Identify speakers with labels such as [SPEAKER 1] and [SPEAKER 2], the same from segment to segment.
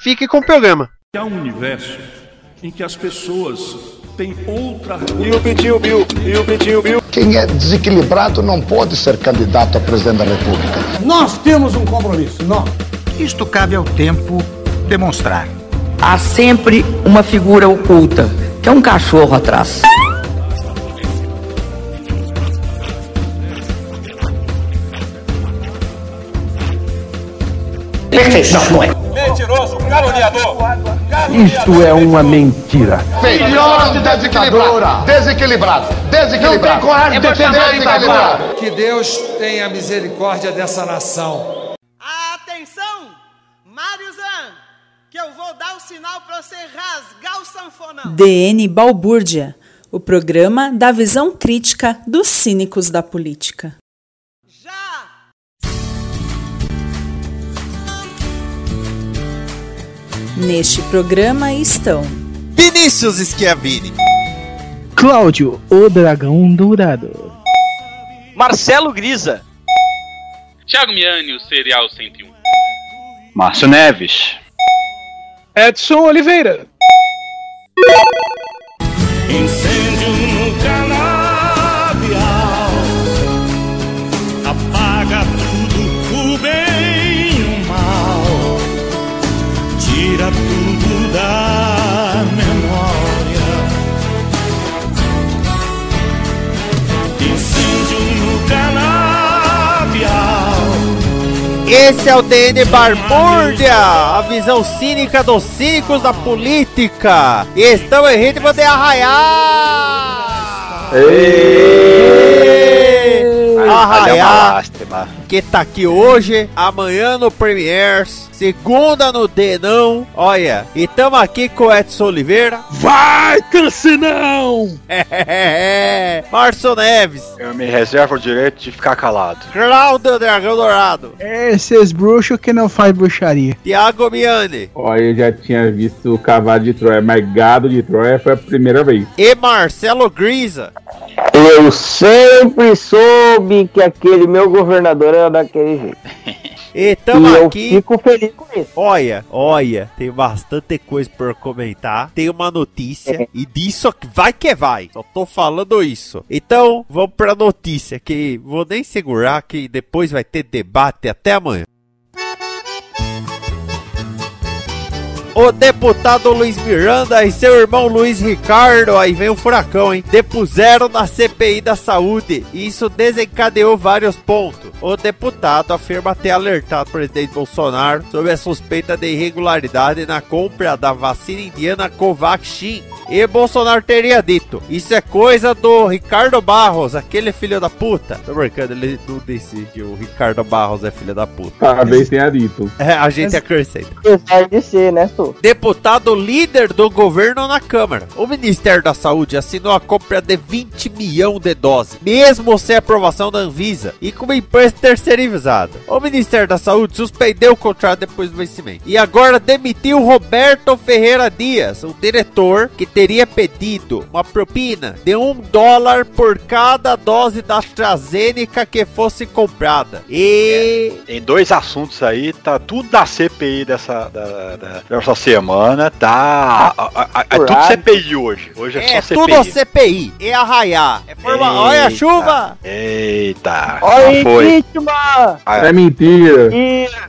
[SPEAKER 1] fique com o programa.
[SPEAKER 2] Há um universo em que as pessoas têm outra.
[SPEAKER 3] E o Pitinho Bill? E o Pitinho Bill?
[SPEAKER 4] Quem é desequilibrado não pode ser candidato a presidente da República.
[SPEAKER 5] Nós temos um compromisso, nós.
[SPEAKER 6] Isto cabe ao tempo demonstrar.
[SPEAKER 7] Há sempre uma figura oculta, que é um cachorro atrás.
[SPEAKER 5] Perfeito, não, não é.
[SPEAKER 3] Mentiroso, caluniador.
[SPEAKER 5] Isto é uma mentira.
[SPEAKER 4] Filhote desequilibrado. Desequilibrado. Desequilibrado. Não tem coragem de defender desequilibrado.
[SPEAKER 8] Que Deus tenha misericórdia dessa nação.
[SPEAKER 9] Atenção, Mariozan, que eu vou dar o sinal para você rasgar o sanfonão.
[SPEAKER 10] DN Balbúrdia, o programa da visão crítica dos cínicos da política. Neste programa estão
[SPEAKER 11] Vinícius Schiavini,
[SPEAKER 12] Cláudio, o Dragão Dourado,
[SPEAKER 13] Marcelo Grisa,
[SPEAKER 14] Thiago Miani, o Serial 101,
[SPEAKER 15] Márcio Neves,
[SPEAKER 16] Edson Oliveira,
[SPEAKER 17] Incêndio
[SPEAKER 1] Esse é o DN Barbúrdia, a visão cínica dos cínicos da política. E estamos em ritmo de arraiar. Arraiar, que tá aqui hoje, amanhã no Premiers, segunda no Denão. Olha, e tamo aqui com o Edson Oliveira.
[SPEAKER 16] Vai, Cancinão!
[SPEAKER 1] Márcio Neves.
[SPEAKER 15] Eu me reservo o direito de ficar calado.
[SPEAKER 1] Cláudio Dragão Dourado.
[SPEAKER 12] Esses bruxos que não faz bruxaria.
[SPEAKER 1] Tiago Miani.
[SPEAKER 18] Olha, eu já tinha visto o cavalo de Troia, mas gado de Troia foi a primeira vez.
[SPEAKER 1] E Marcelo Grisa.
[SPEAKER 19] Eu sempre soube que aquele meu governador era daquele jeito.
[SPEAKER 1] E tamo
[SPEAKER 19] e
[SPEAKER 1] aqui.
[SPEAKER 19] Eu fico feliz com isso.
[SPEAKER 1] Olha, olha, tem bastante coisa por comentar. Tem uma notícia e disso vai que vai. Só tô falando isso. Então, vamos pra notícia que vou nem segurar que depois vai ter debate até amanhã. O deputado Luiz Miranda e seu irmão Luiz Ricardo, aí vem o furacão, hein? Depuseram na CPI da saúde e isso desencadeou vários pontos. O deputado afirma ter alertado o presidente Bolsonaro sobre a suspeita de irregularidade na compra da vacina indiana Covaxin. E Bolsonaro teria dito: Isso é coisa do Ricardo Barros, aquele filho da puta. Tô brincando, ele não disse que o Ricardo Barros é filho da puta.
[SPEAKER 18] Talvez tenha dito.
[SPEAKER 1] É, a gente acrescenta.
[SPEAKER 19] Apesar de ser, né,
[SPEAKER 1] Deputado líder do governo na Câmara. O Ministério da Saúde assinou a compra de 20 milhões de doses, mesmo sem aprovação da Anvisa e com uma empresa terceirizada. O Ministério da Saúde suspendeu o contrato depois do vencimento e agora demitiu Roberto Ferreira Dias, o diretor que teria pedido uma propina de um dólar por cada dose da AstraZeneca que fosse comprada. E.
[SPEAKER 15] É, em dois assuntos aí, tá tudo da CPI dessa, da, da, dessa semana, tá. A, a, a, é tudo CPI hoje. Hoje é,
[SPEAKER 1] é
[SPEAKER 15] só
[SPEAKER 1] CPI. tudo CPI. É arraiar. É forma... Olha a chuva!
[SPEAKER 15] Eita!
[SPEAKER 19] Olha foi.
[SPEAKER 18] Ah, é mentira.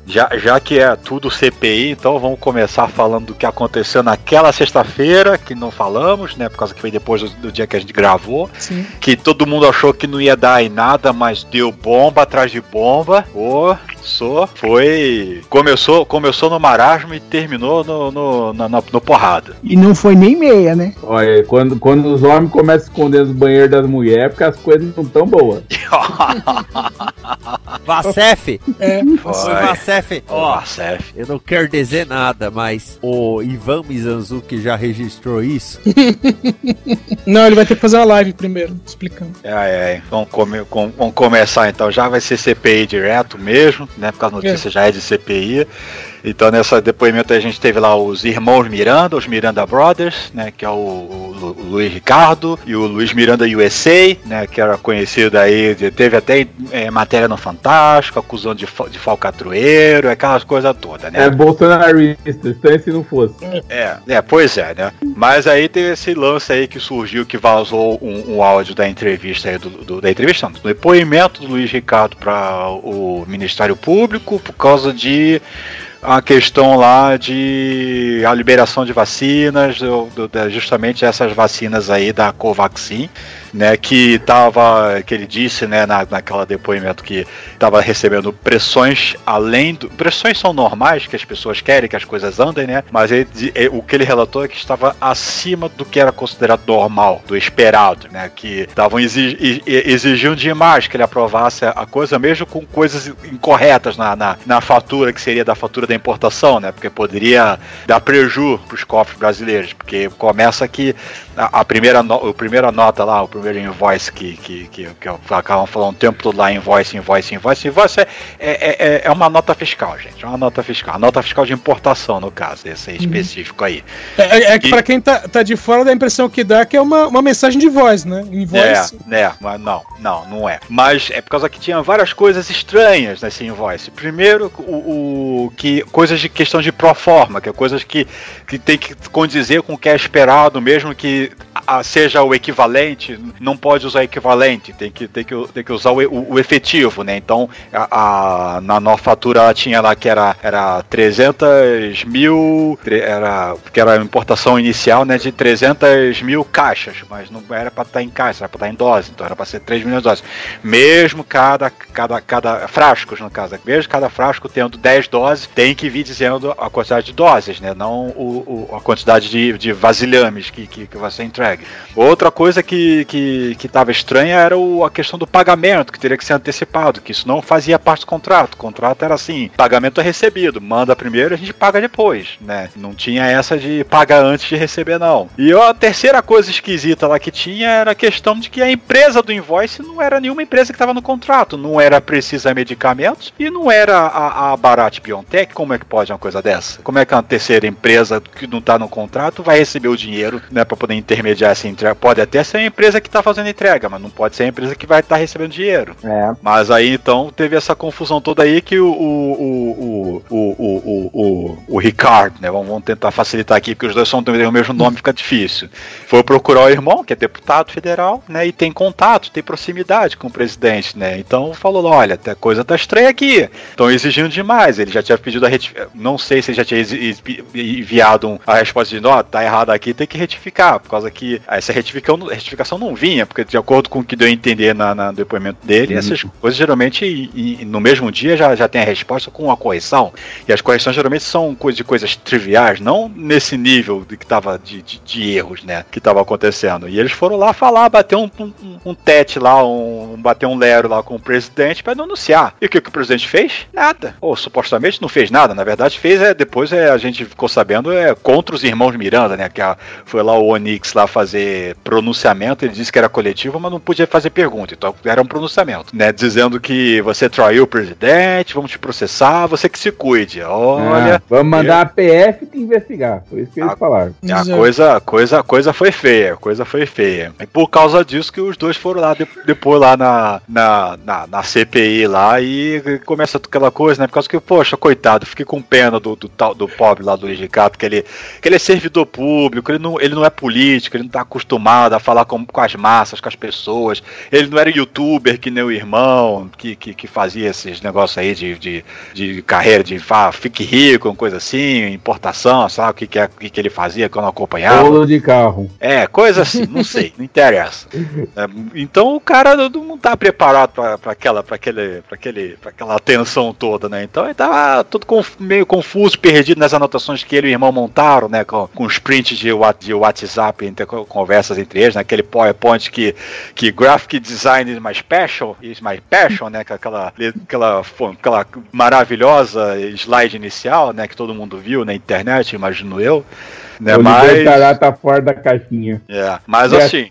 [SPEAKER 15] Já, já que é tudo CPI, então vamos começar falando do que aconteceu naquela sexta-feira, que não falamos, né? Por causa que foi depois do, do, dia que a gente gravou.
[SPEAKER 12] Sim.
[SPEAKER 15] Que todo mundo achou que não ia dar em nada, mas deu bomba atrás de bomba. Oh, só foi. Começou, começou no marasmo e terminou no, no, no, no, no porrada.
[SPEAKER 12] E não foi nem meia, né?
[SPEAKER 18] Olha, quando, quando os homens começam a esconder os banheiros das mulheres, porque as coisas não tão boas.
[SPEAKER 1] Vacef?
[SPEAKER 16] É.
[SPEAKER 1] Foi Vacef. Ó,
[SPEAKER 15] Vacef.
[SPEAKER 1] eu não quero dizer nada, mas o Ivan Mizanzuki já registrou isso.
[SPEAKER 16] Não, ele vai ter que fazer uma live primeiro, explicando.
[SPEAKER 15] É, é, vamos, come- com- vamos começar então. Já vai ser CPI direto mesmo, né? Porque a notícia já é de CPI. Então, nesse depoimento a gente teve lá os irmãos Miranda, os Miranda Brothers, né? Que é o, o o Luiz Ricardo e o Luiz Miranda USA, né? Que era conhecido aí, teve até é, matéria no Fantástico, acusando de, de falcatrioeiro, aquelas coisas todas, né?
[SPEAKER 18] É bolsonarista, estranho se não fosse.
[SPEAKER 15] É, é, pois é, né? Mas aí teve esse lance aí que surgiu, que vazou um, um áudio da entrevista aí, do, do- da entrevista, não, do depoimento do Luiz Ricardo para o Ministério Público por causa de a questão lá de a liberação de vacinas, do- do- justamente essas vacinas aí da Covaxin, né, que tava, que ele disse, né, na, naquela depoimento que estava recebendo pressões além do, pressões são normais que as pessoas querem que as coisas andem, né, mas ele, eh, o que ele relatou é que estava acima do que era considerado normal, do esperado, né, que estavam exi- e- e- exigindo demais que ele aprovasse a coisa mesmo com coisas incorretas na, na, na fatura que seria da fatura da importação, né, porque poderia dar preju para os cofres brasileiros, porque começa que a, a primeira no, a primeira nota lá, o primeiro invoice que, que, que, que acabam falando o tempo todo lá, invoice, invoice, invoice, invoice é, é, é, é uma nota fiscal, gente. É uma nota fiscal. Nota fiscal de importação, no caso, esse aí específico aí.
[SPEAKER 16] É, é- é que
[SPEAKER 15] E-
[SPEAKER 16] pra quem tá, tá de fora dá a impressão que dá que é uma, uma mensagem de voz, né?
[SPEAKER 15] É, é, mas não, não, não é. Mas é por causa que tinha várias coisas estranhas nesse invoice. Primeiro, o, o- que coisas de questão de proforma, que é coisas que, que tem que condizer com o que é esperado, mesmo que a- seja o equivalente, não pode usar equivalente, tem que, tem que, tem que usar o, o- o efetivo, né? Então, a, a- na nomenclatura ela tinha lá que era, era 300 mil, era, que era a importação inicial, né, de 300 mil caixas, mas não era para estar em caixa, era para estar em dose, então era para ser 3 milhões de doses. Mesmo cada, cada, cada frascos, no caso, mesmo cada frasco tendo 10 doses, tem que vir dizendo a quantidade de doses, né, não o, o- a quantidade de, de vasilhames que, que, que vai ser entregue. Outra coisa que, que, que tava estranha era o, a questão do pagamento, que teria que ser antecipado, que isso não fazia parte do contrato. O contrato era assim, pagamento é recebido, manda primeiro, a gente paga depois, né? Não tinha essa de pagar antes de receber, não. E a terceira coisa esquisita lá que tinha era a questão de que a empresa do invoice não era nenhuma empresa que estava no contrato, não era Precisa Medicamentos e não era a, a Barat Biontech, como é que pode uma coisa dessa? Como é que uma terceira empresa que não está no contrato vai receber o dinheiro, né, para poder intermediar essa entrega? Pode até ser a empresa que está fazendo entrega, mas não pode ser a empresa que vai estar recebendo dinheiro.
[SPEAKER 19] É.
[SPEAKER 15] Mas aí então teve essa confusão toda aí que o, o, o, o, o, o, o, o Ricardo, né? Vamos, vamos tentar facilitar aqui, porque os dois são têm o mesmo nome, fica difícil. Foi procurar o irmão, que é deputado federal, né? E tem contato, tem proximidade com o presidente, né? Então falou: olha, a coisa tá estranha aqui. Estão exigindo demais. Ele já tinha pedido a retificação. Não sei se ele já tinha enviado a resposta de ó, tá errado aqui, tem que retificar. Por causa que essa retificação, retificação não vinha, porque de acordo com o que deu a entender na, na- no depoimento dele, essas coisas geralmente e- e no mesmo dia já, já tem a resposta com a correção. E as correções geralmente são coisas de coisas triviais, não nesse nível de que tava de, de, de erros, né? Que tava acontecendo. E eles foram lá falar, bater um, um, um tete lá, um, bater um lero lá com o presidente para denunciar. E o que, que o presidente fez? Nada. Ou supostamente não fez nada. Na verdade, fez é depois é, a gente ficou sabendo é contra os irmãos Miranda, né? Que a- foi lá o Onix lá fazer pronunciamento. Ele disse que era coletivo, mas não podia fazer pergunta. Então era um pronunciamento, né? Dizendo que você traiu o presidente, vamos te processar, você que se cuide. Olha.
[SPEAKER 18] Ah, vamos mandar a PF te investigar. Foi isso que eles falaram.
[SPEAKER 15] A coisa, coisa, coisa foi feia, a coisa foi feia. E por causa disso que os dois foram lá de- depois lá na, na, na, na CPI lá e começa aquela coisa, né? Por causa que, poxa, coitado, fiquei com pena do, do, tal- do pobre lá do Luiz Ricardo, que ele, que ele é servidor público, ele não, ele não é político, ele não tá acostumado a falar com, com as massas, com as pessoas. Ele não era youtuber que nem o irmão, que, que, que fazia esses negócios aí de, de, de carreira, de ah, fique rico, coisa assim, importação, sabe o que, que, é, o que, que ele fazia quando acompanhava.
[SPEAKER 18] Bolo de carro.
[SPEAKER 15] É, coisa assim, não sei, não interessa. É, então o cara não, tá preparado pra aquela, pra aquele, pra aquele, pra aquela tensão toda, né? Então ele tava conf- meio confuso, perdido nas anotações que ele e o irmão montaram, né? Com, com os prints de, de WhatsApp entre conversas entre eles, naquele PowerPoint que, que graphic design is my special, is my passion, né? com Aquela, aquela, aquela maravilhosa slide inicial, né? Que todo mundo viu na internet, imagino eu. Né,
[SPEAKER 18] o
[SPEAKER 15] mas,
[SPEAKER 18] tá fora da caixinha.
[SPEAKER 15] é, mas assim,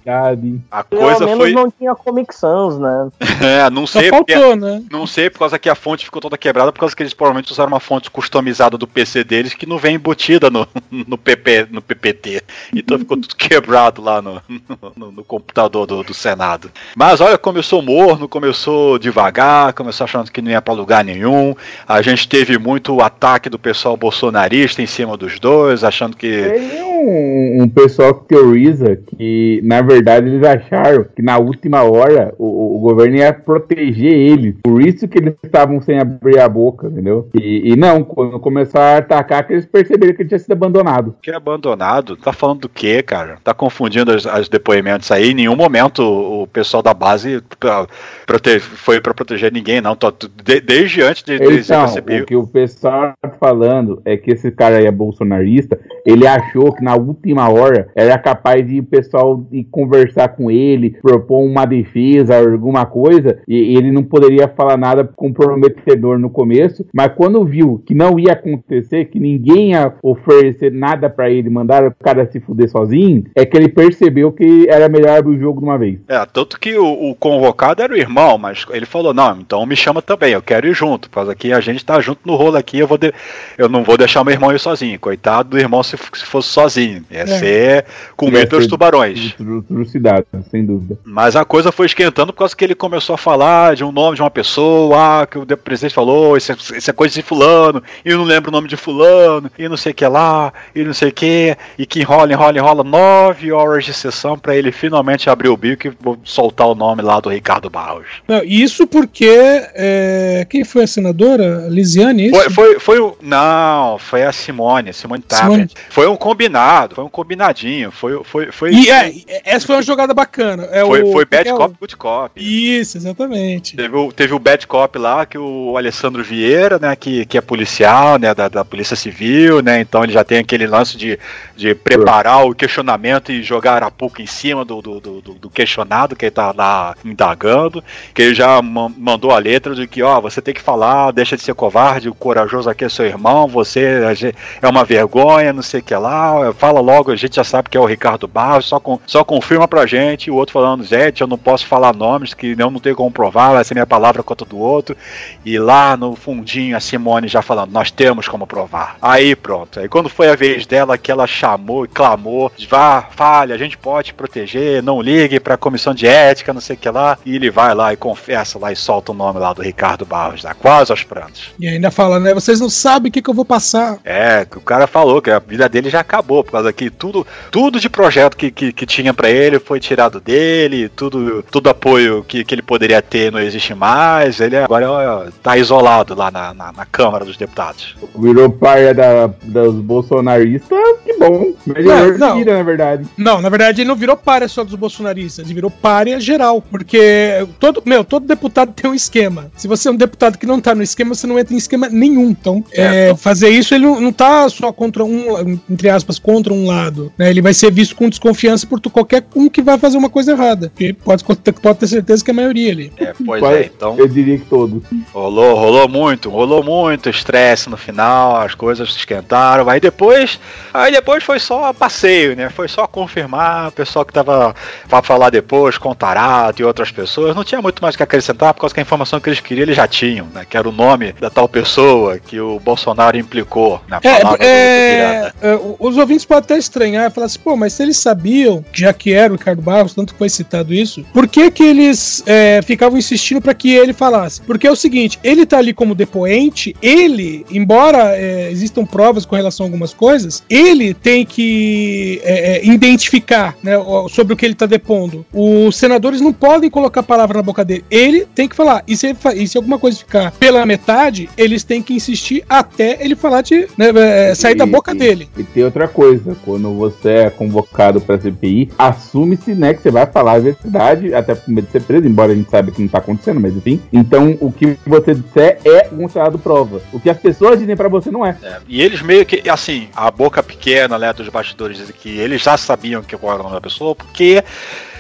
[SPEAKER 15] a coisa
[SPEAKER 19] Pelo menos
[SPEAKER 15] foi.
[SPEAKER 19] não tinha Comic Sans, né?
[SPEAKER 15] É, não sei
[SPEAKER 16] Só
[SPEAKER 15] porque-
[SPEAKER 16] faltou, né?
[SPEAKER 15] Não sei, por causa que a fonte ficou toda quebrada, por causa que eles provavelmente usaram uma fonte customizada do PC deles que não vem embutida no, no, PP, no PPT. Então ficou tudo quebrado lá no, no, no computador do, do Senado. Mas olha, começou morno, começou devagar, começou achando que não ia pra lugar nenhum. A gente teve muito ataque do pessoal bolsonarista em cima dos dois, achando que.
[SPEAKER 18] Tem um, um pessoal que teoriza que, na verdade, eles acharam que na última hora o, o governo ia proteger eles. Por isso que eles estavam sem abrir a boca, entendeu? E, e não, quando começaram a atacar, que eles perceberam que ele tinha sido abandonado.
[SPEAKER 15] Que abandonado? Tá falando do quê, cara? Tá confundindo os, os depoimentos aí. Em nenhum momento o, pessoal da base pra- prote- foi pra proteger ninguém, não. Tô- de- desde antes de, de eles
[SPEAKER 18] Então,
[SPEAKER 15] receber.
[SPEAKER 18] o que o pessoal tá falando é que esse cara aí é bolsonarista, ele achou que na última hora era capaz de o pessoal ir conversar com ele, propor uma defesa, alguma coisa, e ele não poderia falar nada comprometedor no começo, mas quando viu que não ia acontecer, que ninguém ia oferecer nada pra ele, mandar o cara se fuder sozinho, é que ele percebeu que era melhor abrir o jogo de uma vez.
[SPEAKER 15] É, tanto que o, o convocado era o irmão, mas ele falou, não, então me chama também, eu quero ir junto, causa que a gente tá junto no rolo aqui, eu, vou de- eu não vou deixar meu irmão ir sozinho. Coitado do irmão se, se fosse sozinho. Ia
[SPEAKER 18] É.
[SPEAKER 15] ser comido
[SPEAKER 18] Ia
[SPEAKER 15] pelos
[SPEAKER 18] ser
[SPEAKER 15] tubarões.
[SPEAKER 18] tru- Trucidade, sem dúvida.
[SPEAKER 15] Mas a coisa foi esquentando por causa que ele começou a falar de um nome de uma pessoa, ah, que o de- presidente falou, isso é, isso é coisa de fulano, e eu não lembro o nome de fulano, e não sei o que lá, e não sei o que, e que enrola, enrola, enrola nove horas de sessão pra ele finalmente abrir o bico e soltar o nome lá do Ricardo Barros.
[SPEAKER 16] Não, isso porque. é, quem foi a senadora? Lisiane? é isso?
[SPEAKER 15] Foi, foi, foi o. Não, foi a Simone, Simone
[SPEAKER 16] Simone.
[SPEAKER 15] Tabet. Foi um combinado, foi um combinadinho. Foi. foi, foi
[SPEAKER 16] E é, essa foi uma jogada bacana. É
[SPEAKER 15] foi,
[SPEAKER 16] o,
[SPEAKER 15] foi Bad
[SPEAKER 16] é o-
[SPEAKER 15] Cop, Good Cop.
[SPEAKER 16] Isso, exatamente.
[SPEAKER 15] Teve o, teve o Bad Cop lá, que o Alessandro Vieira, né, que, que é policial, né, da, da Polícia Civil, né, então ele já tem aquele lance de, de preparar o questionamento e jogar arapuca em cima do, do, do, do- do questionado que ele tá lá indagando, que ele já ma- mandou a letra de que, ó, você tem que falar, deixa de ser covarde, o corajoso aqui é seu irmão, você a gen- é uma vergonha, não sei o que lá, fala logo, a gente já sabe que é o Ricardo Barros, só, com, só confirma pra gente, o outro falando, gente, eu não posso falar nomes, que eu não tenho como provar, vai ser minha palavra contra do outro, e lá no fundinho a Simone já falando, nós temos como provar. Aí pronto, aí quando foi a vez dela que ela chamou e clamou, vá, fale, a gente pode te proteger, não ligue pra comissão de ética, não sei o que lá, e ele vai lá e confessa lá e solta o nome lá do Ricardo Barros, lá, quase aos prantos.
[SPEAKER 16] E ainda fala, né? Vocês não sabem o que, que eu vou passar.
[SPEAKER 15] É, que o cara falou que a vida dele já acabou, por causa que tudo, tudo de projeto que, que, que tinha pra ele foi tirado dele, tudo, tudo apoio que, que ele poderia ter não existe mais, ele agora ó, tá isolado lá na, na, na Câmara dos Deputados.
[SPEAKER 18] Virou paia da, dos bolsonaristas, que bom. Melhor
[SPEAKER 16] Não, não.
[SPEAKER 18] vida, na verdade.
[SPEAKER 16] Não, na verdade ele não virou párea só dos bolsonaristas, ele virou párea geral. Porque todo, meu, todo deputado tem um esquema. Se você é um deputado que não tá no esquema, você não entra em esquema nenhum. Então, é, fazer isso, ele não, não tá só contra um, entre aspas, contra um lado. né? Ele vai ser visto com desconfiança por tu- qualquer um que vai fazer uma coisa errada. Porque pode, pode ter certeza que é a maioria ali.
[SPEAKER 15] É, pois é, então
[SPEAKER 18] Eu diria que todos.
[SPEAKER 15] rolou, rolou muito, rolou muito estresse no final, as coisas se esquentaram, aí depois, aí depois foi só passeio, né? Foi só confirmar, o pessoal que tava pra falar depois, com o Tarato e outras pessoas, não tinha muito mais que acrescentar, por causa que a informação que eles queriam eles já tinham, né? Que era o nome da tal pessoa que o Bolsonaro implicou na
[SPEAKER 16] É,
[SPEAKER 15] palavra do- do
[SPEAKER 16] é,
[SPEAKER 15] Miranda.
[SPEAKER 16] é, os ouvintes podem até estranhar e falar assim, pô, mas se eles sabiam, já que era o Ricardo Barros, tanto que foi citado isso, por que que eles é, ficavam insistindo para que ele falasse? Porque é o seguinte, ele tá ali como depoente, ele, embora é, existam provas com relação a algumas coisas, ele tem que é, é, identificar né, sobre o que ele tá depondo. Os senadores não podem colocar a palavra na boca dele, ele tem que falar. E se, e se alguma coisa ficar pela metade, eles têm que insistir até ele falar de né, é, sair da
[SPEAKER 18] E-
[SPEAKER 16] boca
[SPEAKER 18] e-
[SPEAKER 16] dele.
[SPEAKER 18] E tem outra coisa, quando você é convocado pra CPI, assume-se, né, que você vai falar a verdade, até por medo de ser preso, embora a gente saiba que não tá acontecendo, mas enfim. Então, o que você disser é considerado prova. O que as pessoas dizem pra você não é.
[SPEAKER 15] É, e eles meio que, assim, a boca pequena, né, dos bastidores que eles já sabiam que qual era o da pessoa, porque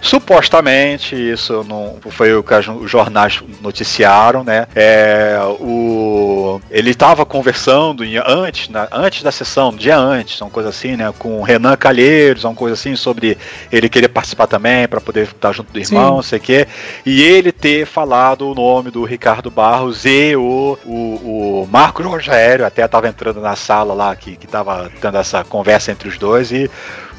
[SPEAKER 15] supostamente, isso não foi o que os jornais noticiaram, né, é, o, ele estava conversando em, antes, na, antes da sessão, dia antes, uma coisa assim, né, com o Renan Calheiros, uma coisa assim, sobre ele querer participar também, para poder estar junto do irmão, não sei o quê, e ele ter falado o nome do Ricardo Barros e o, o, o Marco Rogério, até estava entrando na sala lá, que, que tava tendo essa conversa entre os dois, e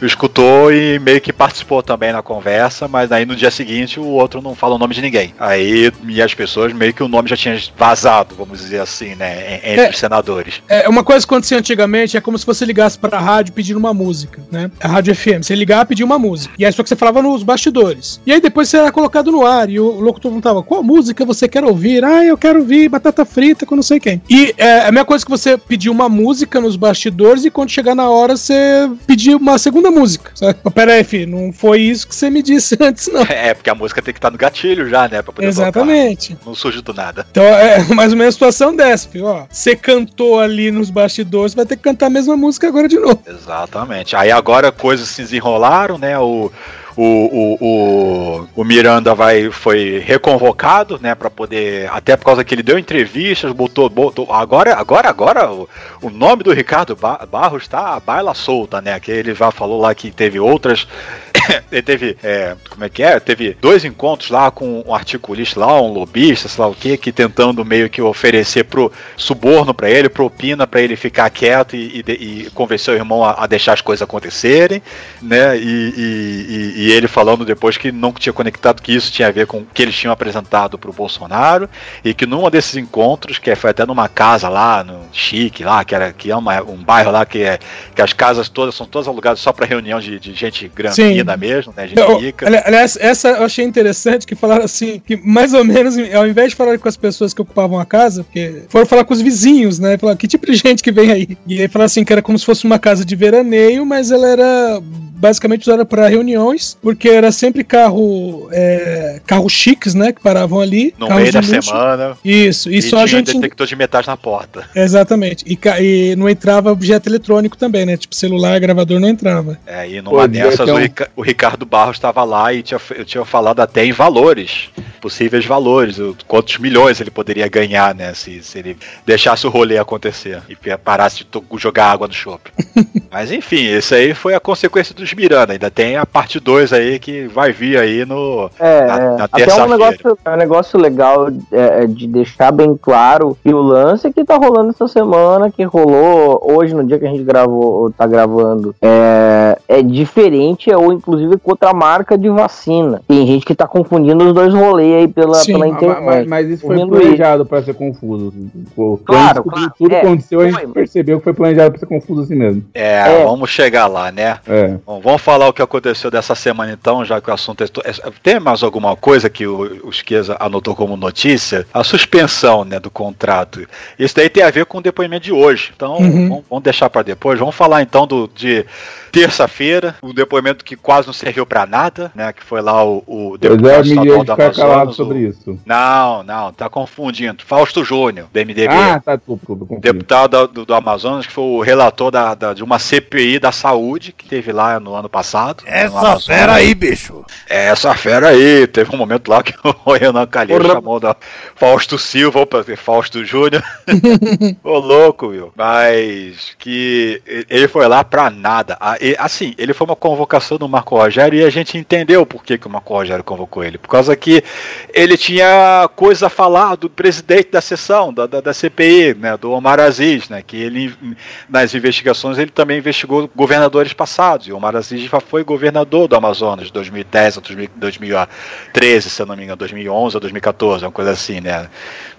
[SPEAKER 15] escutou e meio que participou também na conversa, mas aí no dia seguinte o outro não fala o nome de ninguém. Aí e as pessoas meio que o nome já tinha vazado, vamos dizer assim, né, entre
[SPEAKER 16] É.
[SPEAKER 15] os senadores.
[SPEAKER 16] É uma coisa que acontecia antigamente, é como se você ligasse pra rádio pedindo uma música, né? A rádio FM. Você ligava e pedia uma música. E aí só que você falava nos bastidores. E aí depois você era colocado no ar e o locutor perguntava: qual música você quer ouvir? Ah, eu quero ouvir batata frita com não sei quem. E é a mesma coisa que você pedir uma música nos bastidores e quando chegar na hora você pedir uma segunda música. Sabe? Mas Pera aí, filho, não foi isso que você me disse antes, não.
[SPEAKER 15] É, porque a música tem que estar no gatilho já, né, pra poder
[SPEAKER 16] Exatamente.
[SPEAKER 15] tocar. Não surge do nada.
[SPEAKER 16] Então é mais ou menos a situação dessa, filho. Ó, você cantou ali nos bastidores, vai ter que cantar a mesma música agora de novo.
[SPEAKER 15] Exatamente. Aí agora coisas se desenrolaram, né? O, o, o, o, o Miranda vai, foi reconvocado, né? Pra poder. Até por causa que ele deu entrevistas, botou. botou agora, agora, agora, o, o nome do Ricardo Ba- Barros tá a baila solta, né? Que ele já falou lá que teve outras. ele teve. é, como é que é? Teve dois encontros lá com um articulista lá, um lobista, sei lá o que, que tentando meio que oferecer pro suborno pra ele, propina pra ele ficar quieto e, e e convencer o irmão a, a deixar as coisas acontecerem, né? E, e- e- ele falando depois que não tinha conectado que isso tinha a ver com o que eles tinham apresentado pro Bolsonaro e que num desses encontros, que foi até numa casa lá, no Chique, lá, que era que é uma- um bairro lá que é que as casas todas são todas alugadas só pra reunião de, de gente grandina mesmo, né? Gente
[SPEAKER 16] Eu-
[SPEAKER 15] rica.
[SPEAKER 16] ali- aliás, essa eu achei interessante que falaram assim, que mais ou menos, ao invés de falar com as pessoas que ocupavam a casa, porque foram falar com os vizinhos, né? Falaram, que tipo de gente que vem aí? E aí falaram assim, que era como se fosse uma casa de veraneio, mas ela era basicamente usada para reuniões, porque era sempre carro, é, carros chiques, né? Que paravam ali.
[SPEAKER 15] No meio da
[SPEAKER 16] luxo.
[SPEAKER 15] semana.
[SPEAKER 16] Isso, e,
[SPEAKER 15] E
[SPEAKER 16] só
[SPEAKER 15] tinha
[SPEAKER 16] a gente.
[SPEAKER 15] um detector de metais na porta.
[SPEAKER 16] Exatamente. E, e não entrava objeto eletrônico também, né? Tipo celular, gravador não entrava.
[SPEAKER 15] É, e numa
[SPEAKER 16] devia
[SPEAKER 15] dessas
[SPEAKER 16] ter
[SPEAKER 15] o, Rica- o Ricardo Barros estava lá e tinha, eu tinha falado até em valores, possíveis valores, quantos milhões ele poderia ganhar, né, se, se ele deixasse o rolê acontecer e parasse de jogar água no shopping. Mas enfim, esse aí foi a consequência dos Miranda. Ainda tem a parte 2 aí que vai vir aí no,
[SPEAKER 19] É,
[SPEAKER 15] na,
[SPEAKER 19] é.
[SPEAKER 15] na
[SPEAKER 19] até um negócio, é um negócio legal é, é, de deixar bem claro que o lance que tá rolando essa semana, que rolou hoje no dia que a gente gravou, ou tá gravando, é, é diferente, ou inclusive com outra marca de vacina. Tem gente que tá confundindo os dois rolês aí pela,
[SPEAKER 18] Sim,
[SPEAKER 19] pela
[SPEAKER 18] mas-
[SPEAKER 19] internet.
[SPEAKER 18] mas, mas isso foi planejado pra ser confuso.
[SPEAKER 19] Claro, claro,
[SPEAKER 18] tudo
[SPEAKER 19] é,
[SPEAKER 18] aconteceu, a gente
[SPEAKER 19] foi.
[SPEAKER 18] percebeu que foi planejado pra ser confuso assim mesmo.
[SPEAKER 15] É, vamos chegar lá, né?
[SPEAKER 18] É.
[SPEAKER 15] Bom, vamos falar o que aconteceu dessa semana então, já que o assunto é. é- Tem mais alguma coisa que o, o Esqueza anotou como notícia? A suspensão né, do contrato. Isso daí tem a ver com o depoimento de hoje. Então,
[SPEAKER 16] Uhum.
[SPEAKER 15] vamos, vamos deixar para depois. Vamos falar então do, de terça-feira, o depoimento que quase não serviu para nada, né? Que foi lá o, o
[SPEAKER 18] Pois é,
[SPEAKER 15] deputado
[SPEAKER 18] me
[SPEAKER 15] estadual
[SPEAKER 18] de
[SPEAKER 15] do
[SPEAKER 18] ficar calado
[SPEAKER 15] Amazonas.
[SPEAKER 18] sobre
[SPEAKER 15] o-
[SPEAKER 18] isso.
[SPEAKER 15] Não, não, tá confundindo. Fausto Júnior, do MDB.
[SPEAKER 18] Ah, tá, desculpa, confundi.
[SPEAKER 15] Deputado do, do Amazonas, que foi o relator da, da- de uma CPI da saúde que teve lá no ano passado. no
[SPEAKER 1] Essa
[SPEAKER 15] Amazonas.
[SPEAKER 1] Fera aí, bicho.
[SPEAKER 15] É, Essa fera aí, teve um momento lá que o Renan Calheiro
[SPEAKER 1] Porra.
[SPEAKER 15] chamou da Fausto Silva, opa, Fausto Júnior. Ô louco, viu? Mas que ele foi lá pra nada. Ah, Assim, ele foi uma convocação do Marco Rogério e a gente entendeu por que, que o Marco Rogério convocou ele. Por causa que ele tinha coisa a falar do presidente da sessão, da, da, da CPI, né, do Omar Aziz, né, que ele, nas investigações, ele também investigou governadores passados. E o Omar Aziz já foi governador do Amazonas de 2010 a 2000 2013, se eu não me engano, 2011 ou 2014, uma coisa assim, né?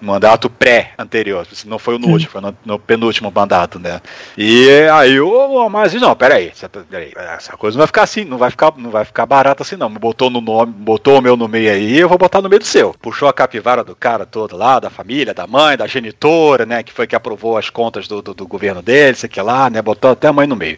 [SPEAKER 15] Mandato pré-anterior, não foi no último, foi no, no penúltimo mandato, né? E aí o Aziz, não, peraí, tá- peraí, essa coisa não vai ficar assim, não vai ficar, não vai ficar barata assim não. Botou no nome, botou o meu no meio aí, eu vou botar no meio do seu. Puxou a capivara do cara todo lá, da família, da mãe, da genitora, né, que foi que aprovou as contas do, do, do governo dele, sei que lá, né, botou até a mãe no meio.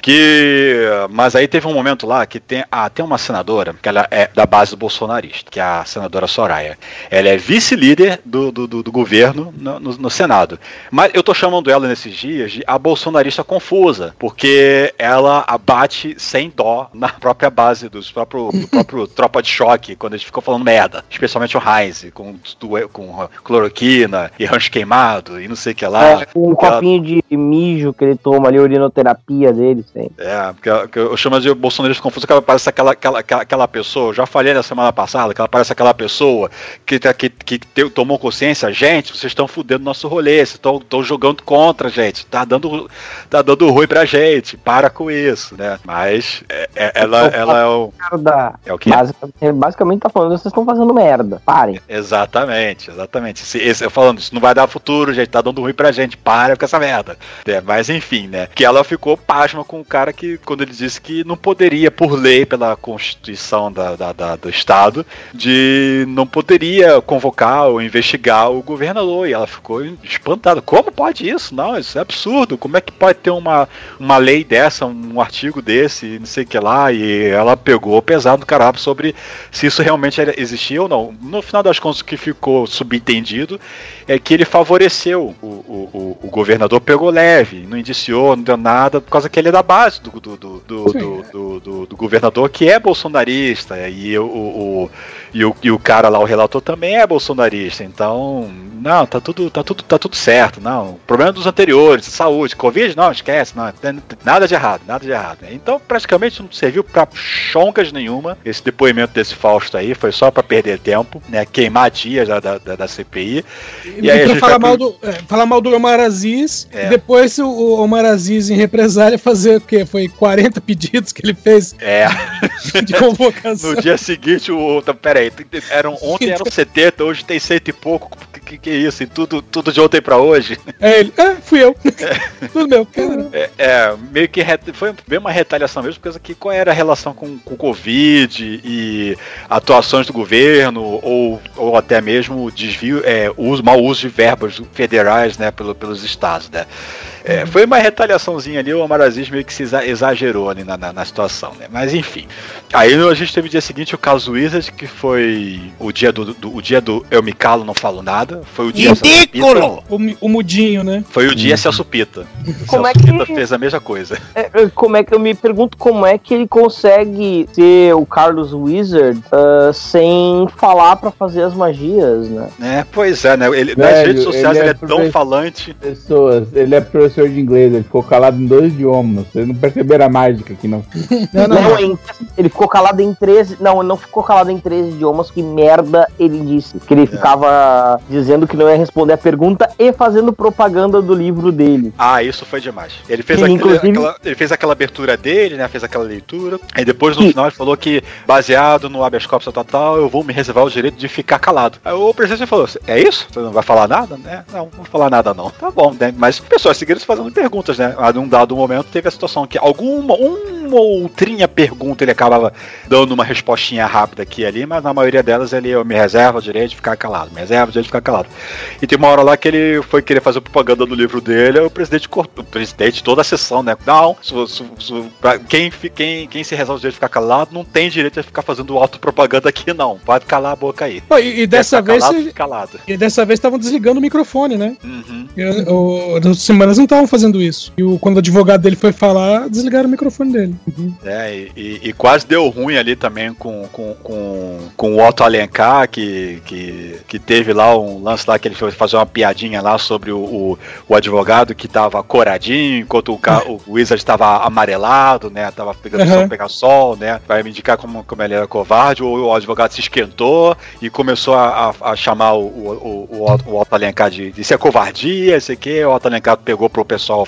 [SPEAKER 15] Que, mas aí teve um momento lá que tem, ah, tem uma senadora, que ela é da base bolsonarista, que é a senadora Soraya. Ela é vice-líder do, do, do, do governo no, no, no Senado. Mas eu tô chamando ela nesses dias de a bolsonarista confusa, porque ela abate sem dó na própria base dos próprio, do próprio tropa de choque, quando a gente ficou falando merda. Especialmente o Heinz, com, com cloroquina e rancho queimado e não sei o que lá.
[SPEAKER 19] É, um copinho ela... de mijo que ele toma ali, urinoterapia dele, sempre.
[SPEAKER 15] É, porque eu, eu chamo de bolsonarista confuso, que ela parece aquela, aquela, aquela pessoa, já falei na semana passada, que ela parece aquela pessoa que, que, que, que tomou consciência, gente, vocês estão fudendo nosso rolê, vocês estão jogando contra, gente, tá dando, tá dando ruim pra gente, para com isso, né? Mas é, é, ela, ela é o.
[SPEAKER 19] Merda. É o que? Basicamente, basicamente tá falando, vocês estão fazendo merda, parem.
[SPEAKER 15] Exatamente, exatamente. Esse, esse, eu falando, isso não vai dar futuro, gente, tá dando ruim pra gente, para com essa merda. É, mas enfim, né? Que ela ficou pasma com o cara que, quando ele disse que não poderia, por lei, pela Constituição da, da, da do Estado, de não poderia convocar ou investigar o governador. E ela ficou espantada. Como pode isso? Não, isso é absurdo. Como é que pode ter uma, uma lei dessa, um artigo desse, não sei o que lá? E ela pegou pesado do caralho sobre se isso realmente existia ou não. No final das contas, o que ficou subentendido é que ele favoreceu o, o, o, o governador, pegou leve, não indiciou, não deu nada, por causa que ele é da base do, do, do, do, do, do, do que é bolsonarista, e o, o, e o, e o cara lá, o relator, também é bolsonarista. Então, não, tá tudo, tá tudo, tá tudo certo. Não, problema dos anteriores, saúde, Covid, não, esquece, não, nada de errado, nada de errado. Então, praticamente não serviu pra choncas nenhuma esse depoimento desse Fausto aí, foi só para perder tempo, né? Queimar dias da, da, da CPI.
[SPEAKER 16] E, e aí pra falar, mal do, é, falar mal do Omar Aziz, é. e depois o, o Omar Aziz, em represália, fazer o quê? Foi 40 pedidos que ele fez
[SPEAKER 15] é. de convocação. no dia seguinte, o. Pera aí, eram, ontem eram 70, hoje tem cento e pouco. Que, que, que é isso? E tudo, tudo de ontem pra hoje?
[SPEAKER 16] É ele. É, fui eu. É. tudo meu.
[SPEAKER 15] É, é, meio que foi bem uma retaliação mesmo, porque que qual era a relação com, com o Covid e atuações do governo, ou, ou até mesmo desvio, é, uso, mau uso de verbas federais né, pelo, pelos estados. Né? É, foi uma retaliaçãozinha ali, o Amarazis meio que se exagerou ali na, na, na, situação, né? Mas enfim. Aí a gente teve o dia seguinte o caso Wizard, que foi o dia do, do o dia do Eu Me Calo, Não Falo Nada. Foi o dia
[SPEAKER 16] Ridículo! O, o mudinho, né?
[SPEAKER 15] Foi o dia uhum. Celso Pita.
[SPEAKER 19] Como
[SPEAKER 15] Celso
[SPEAKER 19] é que...
[SPEAKER 15] Pita fez a mesma coisa.
[SPEAKER 19] É, é, como é que eu me pergunto como é que ele consegue ser o Carlos Wizard uh, sem falar para fazer as magias, né?
[SPEAKER 15] É, pois é, né? Ele, Velho, nas redes sociais ele é, ele é tão falante.
[SPEAKER 18] Pessoas, ele é professor professor de inglês, ele ficou calado em dois idiomas. Vocês não perceberam a mágica aqui, não.
[SPEAKER 19] não, não, não. Em, ele ficou calado em três. Não, ele não ficou calado em três idiomas. Que merda ele disse. Que ele é. ficava dizendo que não ia responder a pergunta e fazendo propaganda do livro dele.
[SPEAKER 15] Ah, isso foi demais. Ele fez, aquele, inclusive... aquela, ele fez aquela abertura dele, né? Fez aquela leitura. E depois, no e... final, ele falou que, baseado no habeas corpus total, eu vou me reservar o direito de ficar calado. Aí o presidente falou: É isso? Você não vai falar nada? né? Não, não vou falar nada, não. Tá bom, né? Mas pessoas seguiram fazendo perguntas, né? A um dado momento teve a situação que alguma, uma outrinha pergunta ele acabava dando uma respostinha rápida aqui e ali, mas na maioria delas ele eu me reserva o direito de ficar calado, me reserva o direito de ficar calado. E tem uma hora lá que ele foi querer fazer propaganda do livro dele, o presidente cortou, o presidente, toda a sessão, né? Não, su, su, su, quem, quem, quem se reserva o direito de ficar calado não tem direito de ficar fazendo autopropaganda aqui, não. Pode calar a boca aí.
[SPEAKER 16] e, e dessa vez. Calado, calado. E dessa vez estavam desligando o microfone, né? Uhum. as semanas não estavam fazendo isso. E o, quando o advogado dele foi falar, desligaram o microfone dele.
[SPEAKER 15] Uhum. É, e, e, quase deu ruim ali também com, com, com, com o Otto Alencar, que, que, que teve lá um lance lá que ele foi fazer uma piadinha lá sobre o, o, o advogado que tava coradinho, enquanto o, o Wizard estava amarelado, né? Tava pegando uhum. pegar sol, né? Vai me indicar como, como ele era covarde, o, o advogado se esquentou e começou a, a, a chamar o, o, o, o Otto Alencar de, de ser covardia, sei que, o Otto Alencar pegou pro pessoal,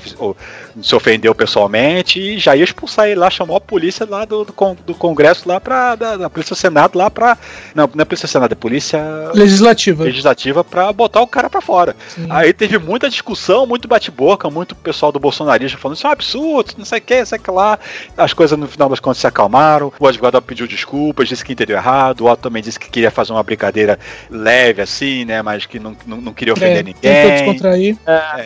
[SPEAKER 15] se ofendeu pessoalmente e já ia expulsar ele lá chamou a polícia lá do, do, do Congresso lá pra. Da, da Polícia do Senado lá pra. Não, não é Polícia do Senado, é Polícia
[SPEAKER 16] Legislativa.
[SPEAKER 15] legislativa pra botar o cara pra fora. Aí teve muita discussão, muito bate-boca, muito pessoal do bolsonarista falando isso é um absurdo, não sei o que, não sei o que lá. As coisas no final das contas se acalmaram. O advogado pediu desculpas, disse que entendeu errado. O Otto também disse que queria fazer uma brincadeira leve assim, né? Mas que não, não, não queria ofender
[SPEAKER 16] É, tentou
[SPEAKER 15] ninguém.
[SPEAKER 16] descontrair.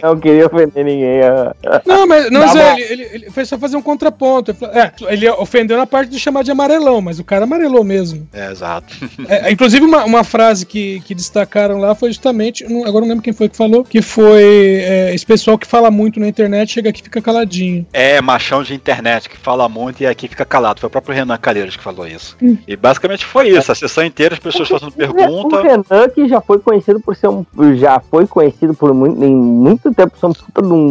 [SPEAKER 19] Não queria ofender ninguém. É.
[SPEAKER 16] Não, mas, não, mas é, ele, ele, ele foi só fazer um contraponto. É, ele ofendeu na parte de chamar de amarelão, mas o cara amarelou mesmo.
[SPEAKER 15] É, exato.
[SPEAKER 16] É, inclusive, uma, uma frase que, que destacaram lá foi justamente, agora não lembro quem foi que falou, que foi é, esse pessoal que fala muito na internet chega aqui e fica caladinho.
[SPEAKER 15] É, machão de internet que fala muito e aqui fica calado. Foi o próprio Renan Calheiros que falou isso.
[SPEAKER 16] Hum.
[SPEAKER 15] E basicamente foi isso. A sessão inteira, as pessoas fazendo
[SPEAKER 19] O
[SPEAKER 15] pergunta.
[SPEAKER 19] Renan, que já foi conhecido por ser um. Já foi conhecido por muito, em muito tempo ser um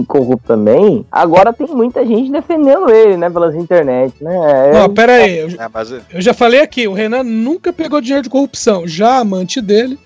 [SPEAKER 19] corrupto também. Agora tem muita gente defendendo ele, né? Pelas internet, né? É-
[SPEAKER 16] Não, pera aí, eu,
[SPEAKER 15] É, mas
[SPEAKER 16] eu já falei aqui, o Renan nunca pegou dinheiro de corrupção, já amante dele.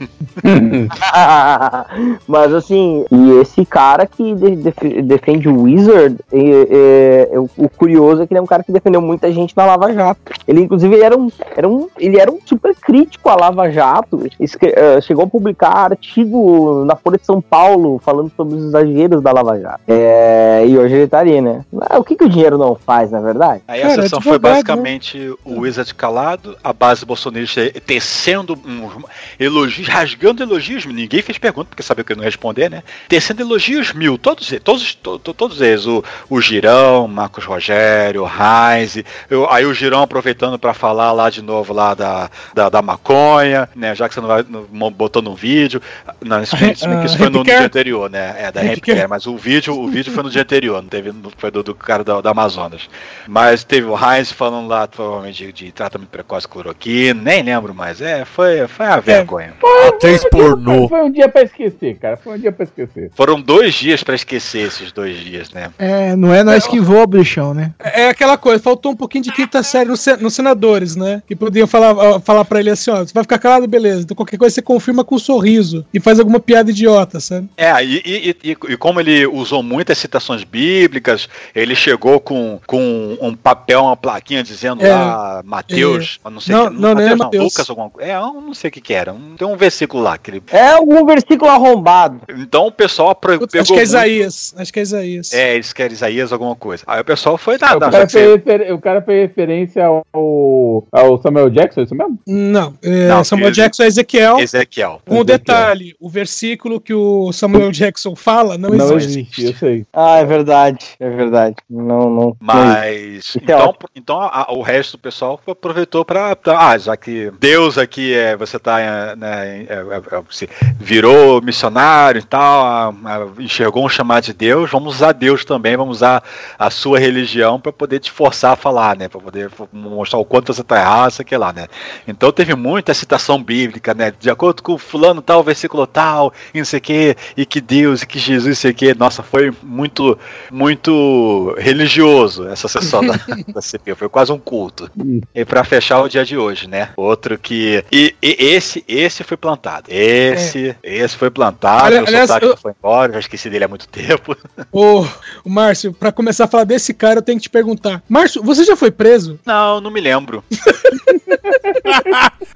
[SPEAKER 19] Mas assim, e esse cara que de- def- defende o Wizard, é- é- o, o curioso é que ele é um cara que defendeu muita gente na Lava Jato. Ele, inclusive, ele era um, era um, ele era um super crítico à Lava Jato. Escre- eh, chegou a publicar artigo na Folha de São Paulo falando sobre os exageros da Lava Jato. É, e hoje ele tá ali, né? O que, que o dinheiro não faz, na verdade?
[SPEAKER 15] Aí a
[SPEAKER 16] Cara,
[SPEAKER 15] sessão foi
[SPEAKER 16] advogado,
[SPEAKER 15] basicamente o Wizard calado, a base bolsonarista tecendo uns elogios, rasgando elogios, ninguém fez pergunta, porque sabia que eu não ia responder, né? Tecendo elogios mil, todos eles, todos, to- to- todos eles, o, o Girão, Marcos Rogério, o Heinz, eu- aí o Girão aproveitando para falar lá de novo lá da, da, da maconha, né? Já que você não vai botou no vídeo, não, isso, que isso foi no, no dia anterior, né? É da
[SPEAKER 16] Happy
[SPEAKER 15] Happy
[SPEAKER 16] Care.
[SPEAKER 15] Care, mas o vídeo, o vídeo foi no dia anterior, não teve, foi do, do cara da, da Amazonas. Mas teve o Heinz falando lá, provavelmente, de, de tratamento precoce cloroquina, nem lembro mais. É, foi, foi uma vergonha.
[SPEAKER 1] Atriz pornô.
[SPEAKER 18] Foi um dia pra esquecer, cara. Foi um dia pra esquecer.
[SPEAKER 15] Foram dois dias pra esquecer esses dois dias, né?
[SPEAKER 12] É, não é nós que voa, bichão, né?
[SPEAKER 16] É aquela coisa, faltou um pouquinho de quinta série nos nos senadores, né? Que podiam falar, falar pra ele assim, ó, você vai ficar calado, beleza. Então qualquer coisa você confirma com um sorriso e faz alguma piada idiota, sabe?
[SPEAKER 15] É, e, e, e, e como ele usou muitas citações bíblicas, ele chegou com, com um papel, uma plaquinha dizendo
[SPEAKER 16] É,
[SPEAKER 15] lá, Mateus, eu não sei
[SPEAKER 16] Não,
[SPEAKER 15] que,
[SPEAKER 16] não, não é
[SPEAKER 15] Mateus,
[SPEAKER 16] Mateus.
[SPEAKER 15] Lucas, alguma coisa. É, eu não sei o que, que era. Um- tem um versículo lá que ele.
[SPEAKER 19] É algum versículo arrombado.
[SPEAKER 15] Então o pessoal pegou.
[SPEAKER 16] acho que é
[SPEAKER 15] muito-
[SPEAKER 16] Isaías. Acho que é Isaías.
[SPEAKER 15] É, eles querem Isaías alguma coisa. Aí o pessoal foi
[SPEAKER 18] o,
[SPEAKER 15] nada.
[SPEAKER 18] cara fez o cara fez referência ao, ao Samuel Jackson, é isso mesmo?
[SPEAKER 16] Não, é,
[SPEAKER 15] Não,
[SPEAKER 16] Samuel
[SPEAKER 15] ele-
[SPEAKER 16] Jackson é Ezequiel.
[SPEAKER 15] Ezequiel.
[SPEAKER 16] Um detalhe, o versículo que o Samuel Jackson fala não,
[SPEAKER 18] Não
[SPEAKER 16] existe.
[SPEAKER 18] existe, eu sei.
[SPEAKER 19] Ah, é verdade. É verdade. Não, não.
[SPEAKER 15] Mas
[SPEAKER 19] é
[SPEAKER 15] então, então a- o resto do pessoal aproveitou para ah, já que Deus aqui é você tá é, né, é, é, é, virou missionário e tal, a- a- enxergou um chamado de Deus, vamos usar Deus também, vamos usar a sua religião para poder te forçar a falar, né, para poder mostrar o quanto você tá errado, isso aqui lá, né. Então teve muita citação bíblica, né, de acordo com fulano tal, versículo tal, e não sei o que, e que Deus e que Jesus, não sei o que, nossa, foi muito muito religioso essa sessão da, da CP, foi quase um culto. E pra fechar o dia de hoje, né? Outro que. E, e esse, esse foi plantado. Esse, esse foi plantado.
[SPEAKER 16] Ali-
[SPEAKER 15] o
[SPEAKER 16] aliás, eu-
[SPEAKER 15] foi embora, já esqueci dele há muito tempo.
[SPEAKER 16] Ô, o Márcio, pra começar a falar desse cara, eu tenho que te perguntar. Márcio, você já foi preso?
[SPEAKER 15] Não, não me lembro.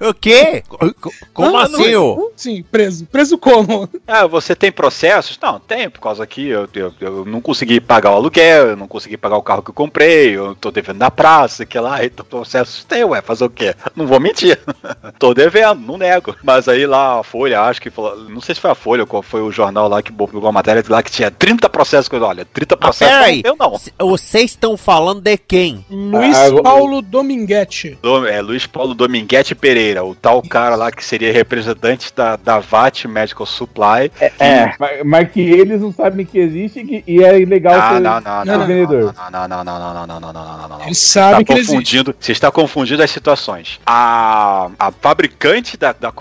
[SPEAKER 1] O quê? Co- co- Como
[SPEAKER 16] Não,
[SPEAKER 1] assim,
[SPEAKER 16] não-? Sim, preso. Preso como?
[SPEAKER 15] Ah, você tem processos? Não, tem, por causa que eu, eu, eu não consegui pagar o aluguel, eu não consegui pagar o carro que eu comprei, eu tô devendo na praça, que lá, então processos tem, ué, fazer o quê? Não vou mentir. tô devendo, não nego. Mas aí lá a Folha, acho que falou, não sei se foi a Folha ou qual foi o jornal lá que publicou a matéria lá que tinha 30 processos, que eu, olha, 30
[SPEAKER 1] Ah,
[SPEAKER 15] processos
[SPEAKER 1] peraí.
[SPEAKER 15] não deu não.
[SPEAKER 1] C- Vocês estão falando de quem?
[SPEAKER 16] Luiz
[SPEAKER 18] Ah, eu-
[SPEAKER 16] Paulo Dominguete.
[SPEAKER 15] Do- É Luiz Paulo Dominguete Pereira, o tal cara lá que seria representante da, da VAT Medical Supply.
[SPEAKER 19] É.
[SPEAKER 18] Mas, mas que eles não sabem que existe e que- e é ilegal
[SPEAKER 15] Não,
[SPEAKER 18] ser,
[SPEAKER 15] não, não,
[SPEAKER 18] ser
[SPEAKER 15] não, não,
[SPEAKER 18] vendedor.
[SPEAKER 15] não, não, não, não, não, não, não, não, não, não, não.
[SPEAKER 16] Eles sabem que
[SPEAKER 15] Tá
[SPEAKER 16] ele existe.
[SPEAKER 15] confundindo, você está confundindo as situações. A, a fabricante da, da,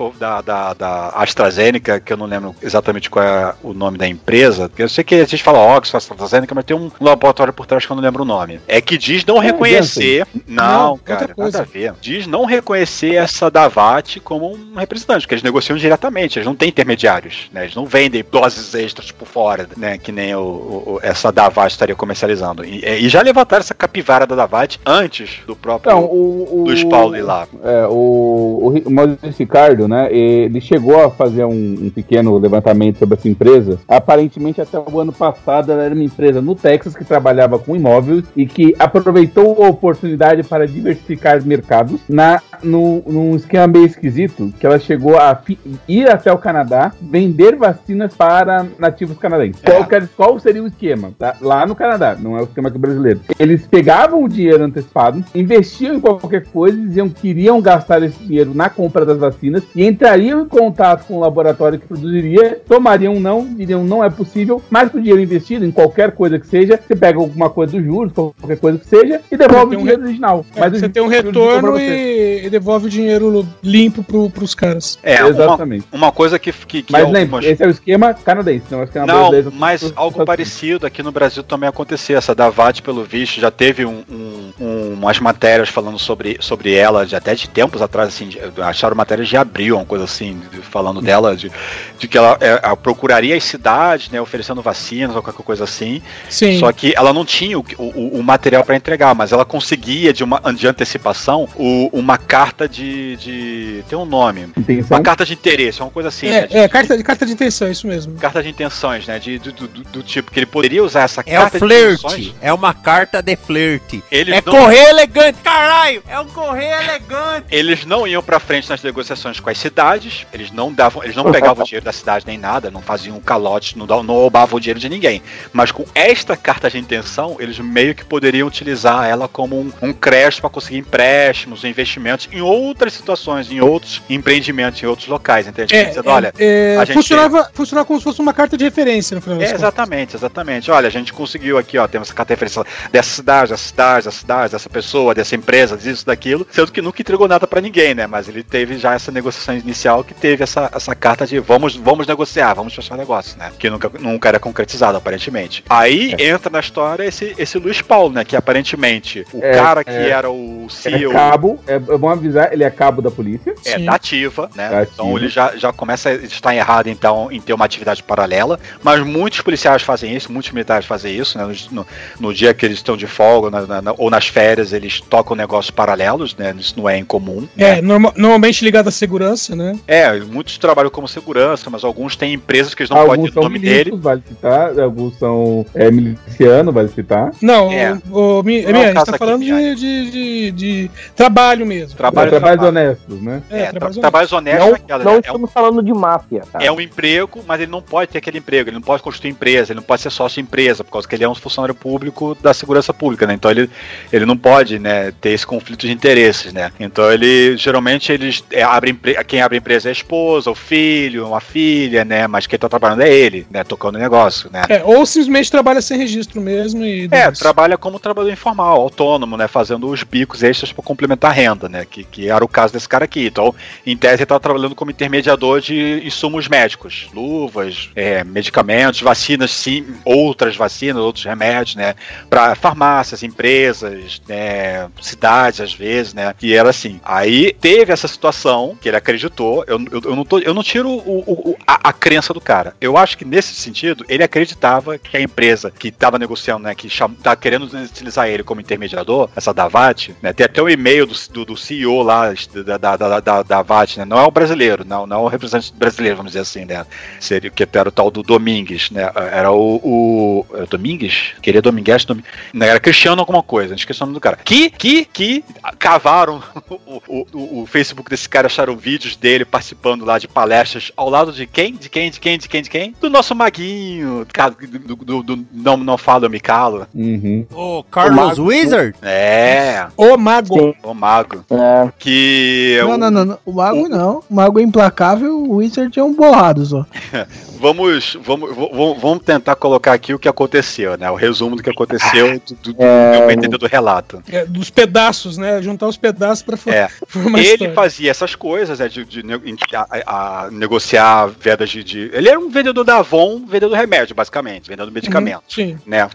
[SPEAKER 15] da, da, AstraZeneca, que eu não lembro exatamente qual é o nome da empresa, eu sei que a gente fala Oxford, AstraZeneca, mas tem um laboratório por trás que eu não lembro o nome. É que diz não reconhecer. Não, cara, nada a ver. Diz não reconhecer essa Davat como um representante, porque eles negociam diretamente, eles não têm intermediários, né? Eles não vendem doses extras por fora, né? Que nem o, o- essa Davat estaria comercializando. E, e já levantaram essa capivara da Davat antes do próprio
[SPEAKER 18] Então, o, o,
[SPEAKER 15] Luiz Paulo ir lá.
[SPEAKER 18] É, o, o, o Maurício Ricardo, né? Ele chegou a fazer um, um pequeno levantamento sobre essa empresa. Aparentemente, até o ano passado, ela era uma empresa no Texas que trabalhava com imóveis e que aproveitou a oportunidade para diversificar mercados na, no, num esquema meio esquisito, que ela chegou a fi- ir até o Canadá, vender vacinas para nativos canadenses. Qual, que- qual seria o esquema? tá? Lá no Canadá, não é o esquema aqui brasileiro. Eles pegavam o dinheiro antecipado, investiam em qualquer coisa, diziam que iriam gastar esse dinheiro na compra das vacinas e entrariam em contato com o laboratório que produziria, tomariam um não, diriam não é possível, mas com o dinheiro investido em qualquer coisa que seja, você pega alguma coisa dos juros, qualquer coisa que seja, e devolve
[SPEAKER 16] Tem
[SPEAKER 18] o
[SPEAKER 16] um
[SPEAKER 18] dinheiro
[SPEAKER 16] re-
[SPEAKER 18] original.
[SPEAKER 16] É,
[SPEAKER 18] Mas
[SPEAKER 16] você tem um retorno e, e devolve o dinheiro limpo pro, pros caras.
[SPEAKER 15] É,
[SPEAKER 18] Exatamente.
[SPEAKER 15] Uma, uma coisa que, que, que
[SPEAKER 18] Mas
[SPEAKER 15] algumas-
[SPEAKER 18] lembre, esse é o esquema canadense, não é o esquema
[SPEAKER 15] Não,
[SPEAKER 18] brasileiro.
[SPEAKER 15] mas algo parecido aqui no Brasil também aconteceu. Essa Davat, pelo visto, já teve um, um- um- umas matérias falando sobre, sobre ela, de, até de tempos atrás, assim, de- acharam matérias de abril, uma coisa assim, de- falando dela, de, de que ela, é, ela procuraria as cidades, né, oferecendo vacinas ou qualquer coisa assim.
[SPEAKER 16] Sim.
[SPEAKER 15] Só que ela não tinha o, o, o material para entregar, mas ela conseguia, de, uma, de antecipação, o- uma carta de, de. Tem um nome.
[SPEAKER 18] Intenção?
[SPEAKER 15] Uma carta de interesse, uma coisa assim. né, de-
[SPEAKER 16] É, é carta, de, carta de intenção, isso mesmo.
[SPEAKER 15] carta de intenções, né? De, do, do- do tipo que ele poderia usar essa
[SPEAKER 1] É o
[SPEAKER 15] carta de
[SPEAKER 1] flerte.
[SPEAKER 15] intenções.
[SPEAKER 1] É uma carta de flerte.
[SPEAKER 15] Eles
[SPEAKER 1] é
[SPEAKER 15] não-
[SPEAKER 1] correr elegante, caralho! É um correr elegante.
[SPEAKER 15] Eles não iam pra frente nas negociações com as cidades, eles não davam, eles não pegavam o dinheiro da cidade nem nada, não faziam um calote, não, não roubavam o dinheiro de ninguém. Mas com esta carta de intenção, eles meio que poderiam utilizar ela como um, um crédito para conseguir empréstimos, investimentos em outras situações, em outros empreendimentos, em outros locais. Entende?
[SPEAKER 16] É,
[SPEAKER 15] Dizendo, olha,
[SPEAKER 16] é,
[SPEAKER 15] a gente
[SPEAKER 16] funcionava, funcionava como se fosse uma carta de referência, no final
[SPEAKER 15] É,
[SPEAKER 16] contas.
[SPEAKER 15] Exatamente, exatamente. Olha, a gente conseguiu aqui, ó, temos essa carta de referência dessa cidade, dessa cidade, dessa cidade, dessa pessoa, dessa empresa, disso, daquilo, sendo que nunca entregou nada pra ninguém, né? Mas ele teve já essa negociação inicial que teve essa, essa carta de vamos, vamos negociar, vamos fechar negócio, né? Que nunca, nunca era concretizado, aparentemente. Aí entra na história esse, esse Luiz Paulo, né? Que aparentemente o
[SPEAKER 18] É,
[SPEAKER 15] cara que
[SPEAKER 18] é.
[SPEAKER 15] era o
[SPEAKER 18] Ele
[SPEAKER 15] CEO
[SPEAKER 18] é cabo, é, é bom avisar, ele é cabo da polícia.
[SPEAKER 15] é da ativa, né?
[SPEAKER 18] Da
[SPEAKER 15] Então
[SPEAKER 18] ativa.
[SPEAKER 15] ele já, já começa a estar errado então em ter uma atividade paralela, mas muitos policiais fazem isso, muitos militares fazem isso, né? No, no- dia que eles estão de folga na- na- ou nas férias eles tocam negócios paralelos, né? Isso não é incomum.
[SPEAKER 16] É, norma- normalmente ligado à segurança, né?
[SPEAKER 15] É, muitos trabalham como segurança, mas alguns têm empresas que eles não podem
[SPEAKER 18] Alguns
[SPEAKER 15] ter o nome dele.
[SPEAKER 18] vale citar. Alguns são é, miliciano, vale citar.
[SPEAKER 16] Não,
[SPEAKER 15] É.
[SPEAKER 16] o, o, Mi-
[SPEAKER 15] Não é
[SPEAKER 16] a gente tá
[SPEAKER 15] aqui,
[SPEAKER 16] falando de, de, de- de trabalho mesmo.
[SPEAKER 15] Trabalho,
[SPEAKER 18] trabalhos
[SPEAKER 15] trabalho.
[SPEAKER 18] honestos, né?
[SPEAKER 16] É,
[SPEAKER 15] É, tra-
[SPEAKER 16] trabalhos
[SPEAKER 15] trabalhos honestos
[SPEAKER 19] Não,
[SPEAKER 15] naquela,
[SPEAKER 19] não
[SPEAKER 15] né? É um-
[SPEAKER 19] estamos falando de máfia, cara.
[SPEAKER 15] É um emprego, mas ele não pode ter aquele emprego, ele não pode constituir empresa, ele não pode ser sócio empresa, por causa que ele é um funcionário público da segurança pública, né? Então ele, ele não pode, né, ter esse conflito de interesses, né? Então ele, geralmente, eles é, empre- quem abre a empresa é a esposa, o filho, uma filha, né? Mas quem tá trabalhando é ele, né? Tocando o negócio, né?
[SPEAKER 16] É, ou simplesmente trabalha sem registro mesmo e.
[SPEAKER 15] É, trabalha como trabalhador informal, autônomo, né? Fazendo os bicos extras para complementar a renda, né? Que, que era o caso desse cara aqui. Então, em tese, ele estava trabalhando como intermediador de insumos médicos, luvas, é, medicamentos, vacinas, sim, outras vacinas, outros remédios, né? Para farmácias, empresas, né? Cidades, às vezes, né? E era assim. Aí teve essa situação que ele acreditou. Eu, eu, eu não, tô, eu não tiro o, o- a, a crença do cara. Eu acho que nesse sentido, ele acreditava que a empresa que estava negociando, né? Que cham, tá querendo utilizar ele como intermediador, essa Davat, né? Tem até o e-mail do, do, do CEO lá da, da, da, da, da VAT, né? Não é o brasileiro, não, não é o representante brasileiro, vamos dizer assim, né? Seria que era o tal do Domingues, né? Era o. o era o Domingues? Queria Domingues, Dom, não, era Cristiano alguma coisa, esqueci o nome do cara. Que, que, que cavaram o, o, o, o Facebook desse cara, acharam vídeos dele participando lá de palestras ao lado de quem? De quem? De quem? De quem? De quem? Do nosso maguinho, cara, do, do, do- não, não falo, eu me calo.
[SPEAKER 18] Uhum.
[SPEAKER 1] O Carlos Wizard?
[SPEAKER 15] É,
[SPEAKER 16] O Mago.
[SPEAKER 15] o mago.
[SPEAKER 19] É,
[SPEAKER 15] Que.
[SPEAKER 12] Não,
[SPEAKER 15] o-
[SPEAKER 12] não, não, não. O mago não. O mago é implacável, o Wizard é um borrado só.
[SPEAKER 15] Vamos, vamos, vamos, vamos tentar colocar aqui o que aconteceu, né? O resumo do que aconteceu do, do, do
[SPEAKER 19] É.
[SPEAKER 15] meu entender do relato.
[SPEAKER 16] É, dos pedaços, né? Juntar os pedaços pra for-
[SPEAKER 15] É.
[SPEAKER 16] formar
[SPEAKER 15] Ele
[SPEAKER 16] história.
[SPEAKER 15] fazia essas coisas, né, de, de ne- a, a negociar vendas de, de- Ele era um vendedor da Avon, vendedor remédio, basicamente, vendendo medicamento.
[SPEAKER 16] Sim.
[SPEAKER 15] Né,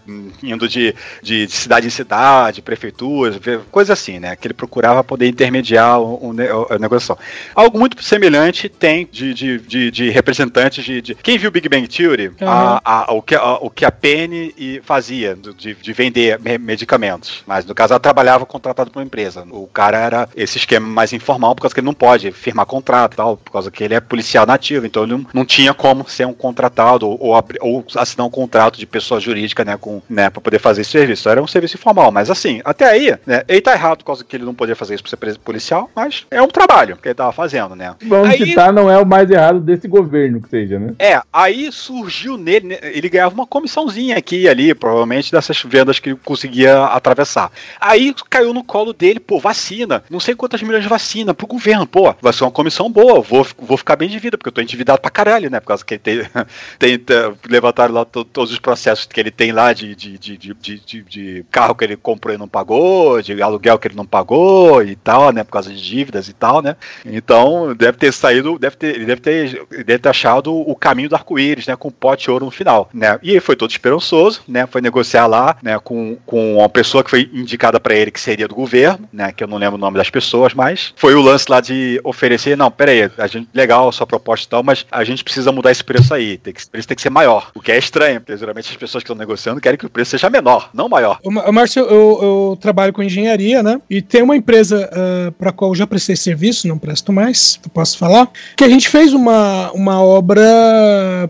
[SPEAKER 15] indo de, de, de cidade em cidade, prefeituras, coisa assim, né? Que ele procurava poder intermediar o, o a negociação. Algo muito semelhante tem de, de, de, de representantes de, de- Quem quem viu Big Bang Theory,
[SPEAKER 16] Uhum.
[SPEAKER 15] a- a- o, que, a, o que a Penny fazia de, de vender me- medicamentos. Mas no caso ela trabalhava contratado por uma empresa. O cara era esse esquema mais informal, por causa que ele não pode firmar contrato e tal, por causa que ele é policial nativo, então ele não, não tinha como ser um contratado ou, ou ou assinar um contrato de pessoa jurídica, né, com, né, pra poder fazer esse serviço. Era um serviço informal, mas assim, até aí, né, ele tá errado por causa que ele não podia fazer isso por ser policial, mas é um trabalho que ele tava fazendo, né.
[SPEAKER 18] Vamos
[SPEAKER 15] Aí-
[SPEAKER 18] citar, não é o mais errado desse governo que seja, né?
[SPEAKER 15] é, aí surgiu nele, né, ele ganhava uma comissãozinha aqui e ali, provavelmente dessas vendas que ele conseguia atravessar. Aí caiu no colo dele, pô, vacina, não sei quantas milhões de vacina pro governo, pô, vai ser uma comissão boa, vou, vou ficar bem de vida, porque eu tô endividado pra caralho, né, por causa que ele tem, tem tá, levantaram lá to- todos os processos que ele tem lá de, de, de, de, de- carro que ele comprou e não pagou, de aluguel que ele não pagou e tal, né, por causa de dívidas e tal, né, então deve ter saído, deve ter, ele deve ter, deve ter achado o caminho do arco-íris, né, com pote de ouro no final, né, e ele foi todo esperançoso, né, foi negociar lá, né, com, com uma pessoa que foi indicada pra ele que seria do governo, né, que eu não lembro o nome das pessoas, mas foi o lance lá de oferecer, não, pera aí, a gente, legal a sua proposta e tal, mas a gente precisa mudar esse preço aí, tem que, esse preço tem que ser maior, o que é estranho, porque geralmente as pessoas que estão negociando querem que o preço seja menor, não maior.
[SPEAKER 16] Márcio, eu, eu trabalho com engenharia, né? E tem uma empresa para a qual eu já prestei serviço, não presto mais, posso falar, que a gente fez uma, uma obra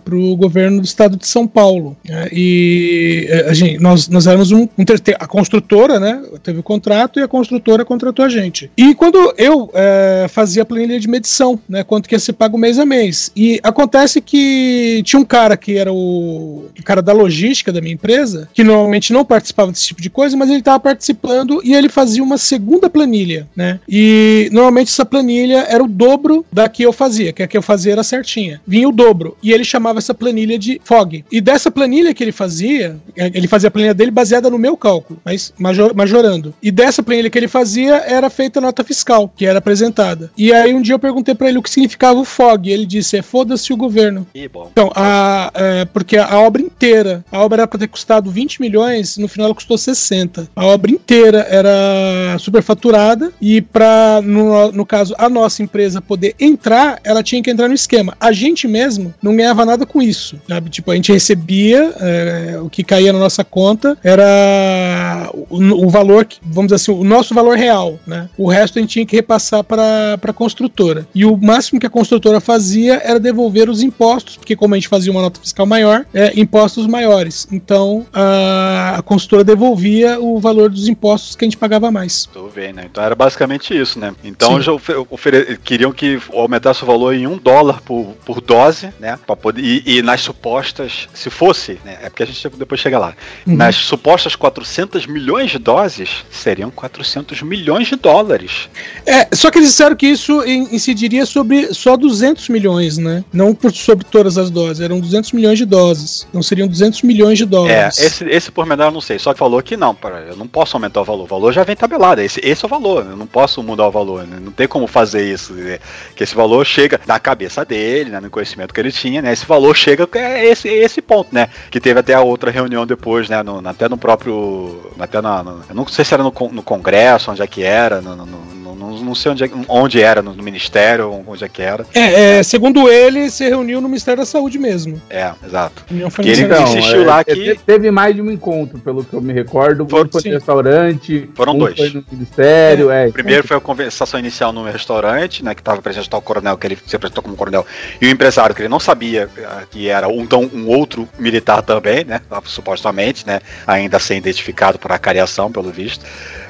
[SPEAKER 16] para o governo do estado de São Paulo. né? E eh, a gente, nós, nós éramos um, um a construtora, né? Teve o contrato e a construtora contratou a gente. E quando eu eh, fazia a planilha de medição, né? Quanto que ia ser pago mês a mês. E acontece que tinha um cara que era o, o cara da logística da minha empresa, que normalmente não participava desse tipo de coisa, mas ele estava participando e ele fazia uma segunda planilha, né? E normalmente essa planilha era o dobro da que eu fazia, que a que eu fazia era certinha. Vinha o dobro. E ele chamava essa planilha de FOG. E dessa planilha que ele fazia, eh, ele fazia a planilha dele baseada no meu cálculo, mas major- majorando. E dessa planilha que ele fazia era feita a nota fiscal, que era apresentada. E aí um dia eu perguntei pra ele o que significava o FOG. E ele disse: é foda-se o governo.
[SPEAKER 15] E bom.
[SPEAKER 16] Então, a, é, porque a obra inteira, a obra era para ter custado 20 milhões, no final ela custou 60. A obra inteira era superfaturada e para no, no caso a nossa empresa poder entrar, ela tinha que entrar no esquema. A gente mesmo não ganhava nada com isso, sabe? Tipo, a gente recebia é, o que caía na nossa conta era o, o valor, que- vamos dizer assim, o nosso valor real, né? O resto a gente tinha que repassar para a construtora. E o máximo que a construtora fazia era devolver os impostos, porque como a gente fazia uma nota fiscal maior, é, impostos maiores. Então a, a construtora devolvia o valor dos impostos que a gente pagava mais.
[SPEAKER 15] Tô vendo, né? Então era basicamente isso, né? Então
[SPEAKER 16] Sim.
[SPEAKER 15] já ofe- ofere- queriam que aumentasse o valor em um dólar por, por dose, né? Pra poder, e, e nas supostas, se fosse, né? É porque a gente depois chega lá.
[SPEAKER 16] Uhum.
[SPEAKER 15] Nas supostas 400 milhões de doses, seriam 400 milhões de dólares.
[SPEAKER 16] É, só que eles disseram que isso in- incidiria sobre só 200 milhões, né? Não por, sobre todas as doses, eram 200 milhões de doses. Não seriam 200 milhões de
[SPEAKER 15] É,
[SPEAKER 16] dólares.
[SPEAKER 15] esse, esse pormenor eu não sei, só que falou que não, para, eu não posso aumentar o valor. O valor já vem tabelado, esse, esse é o valor, eu não posso mudar o valor, né? não tem como fazer isso. né? Que esse valor chega na cabeça dele, né, no conhecimento que ele tinha, né? Esse valor chega, é esse, é esse ponto, né? Que teve até a outra reunião depois, né? no- até no próprio. Até na, no- eu não sei se era no, no Congresso, onde é que era, no, no- no- no- não sei onde, é- onde era, no, Ministério, onde é que era.
[SPEAKER 16] É, é, segundo ele, se reuniu no Ministério da Saúde mesmo.
[SPEAKER 15] É, exato.
[SPEAKER 16] Reunião foi
[SPEAKER 15] Que ele
[SPEAKER 16] nessa-
[SPEAKER 15] insistiu
[SPEAKER 18] é,
[SPEAKER 15] lá
[SPEAKER 18] é,
[SPEAKER 15] que.
[SPEAKER 18] te- Teve mais de um encontro, pelo que eu me recordo.
[SPEAKER 15] Foram-
[SPEAKER 18] um foi no restaurante,
[SPEAKER 15] Foram
[SPEAKER 18] um
[SPEAKER 15] dois.
[SPEAKER 18] foi no ministério. É.
[SPEAKER 15] O primeiro foi a conversação inicial no restaurante, né? Que estava presente o coronel, que ele se apresentou como coronel, e o empresário, que ele não sabia ah, que era um, então, um outro militar também, né? Supostamente, né? Ainda sem identificado por acariação, pelo visto.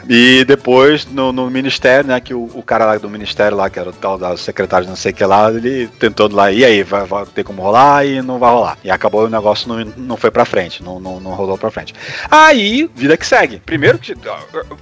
[SPEAKER 15] E depois, no, no ministério, né? Que o, o cara lá do ministério, lá, que era o tal da secretária não sei o que lá, ele tentando lá, e aí, vai, vai ter como rolar e não vai rolar. E acabou o negócio não, não foi pra frente, não, não, não rolou pra frente. Aí, vida que segue. Primeiro que.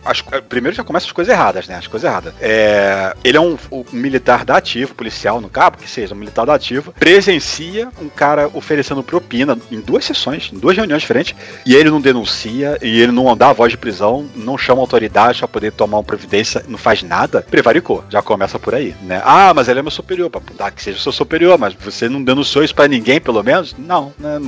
[SPEAKER 15] As, primeiro já começa as coisas erradas, né? As coisas erradas. É, ele é um, um militar da ativo, policial no cabo, que seja, um militar da ativo, presencia um cara oferecendo propina em duas sessões, em duas reuniões diferentes, e ele não denuncia, e ele não dá a voz de prisão, não chama autoridade idade pra poder tomar uma providência, não faz nada, prevaricou. Já começa por aí, né? Ah, mas ele é meu superior. Tá, que seja seu superior, mas você não denunciou isso pra ninguém, pelo menos? Não, né?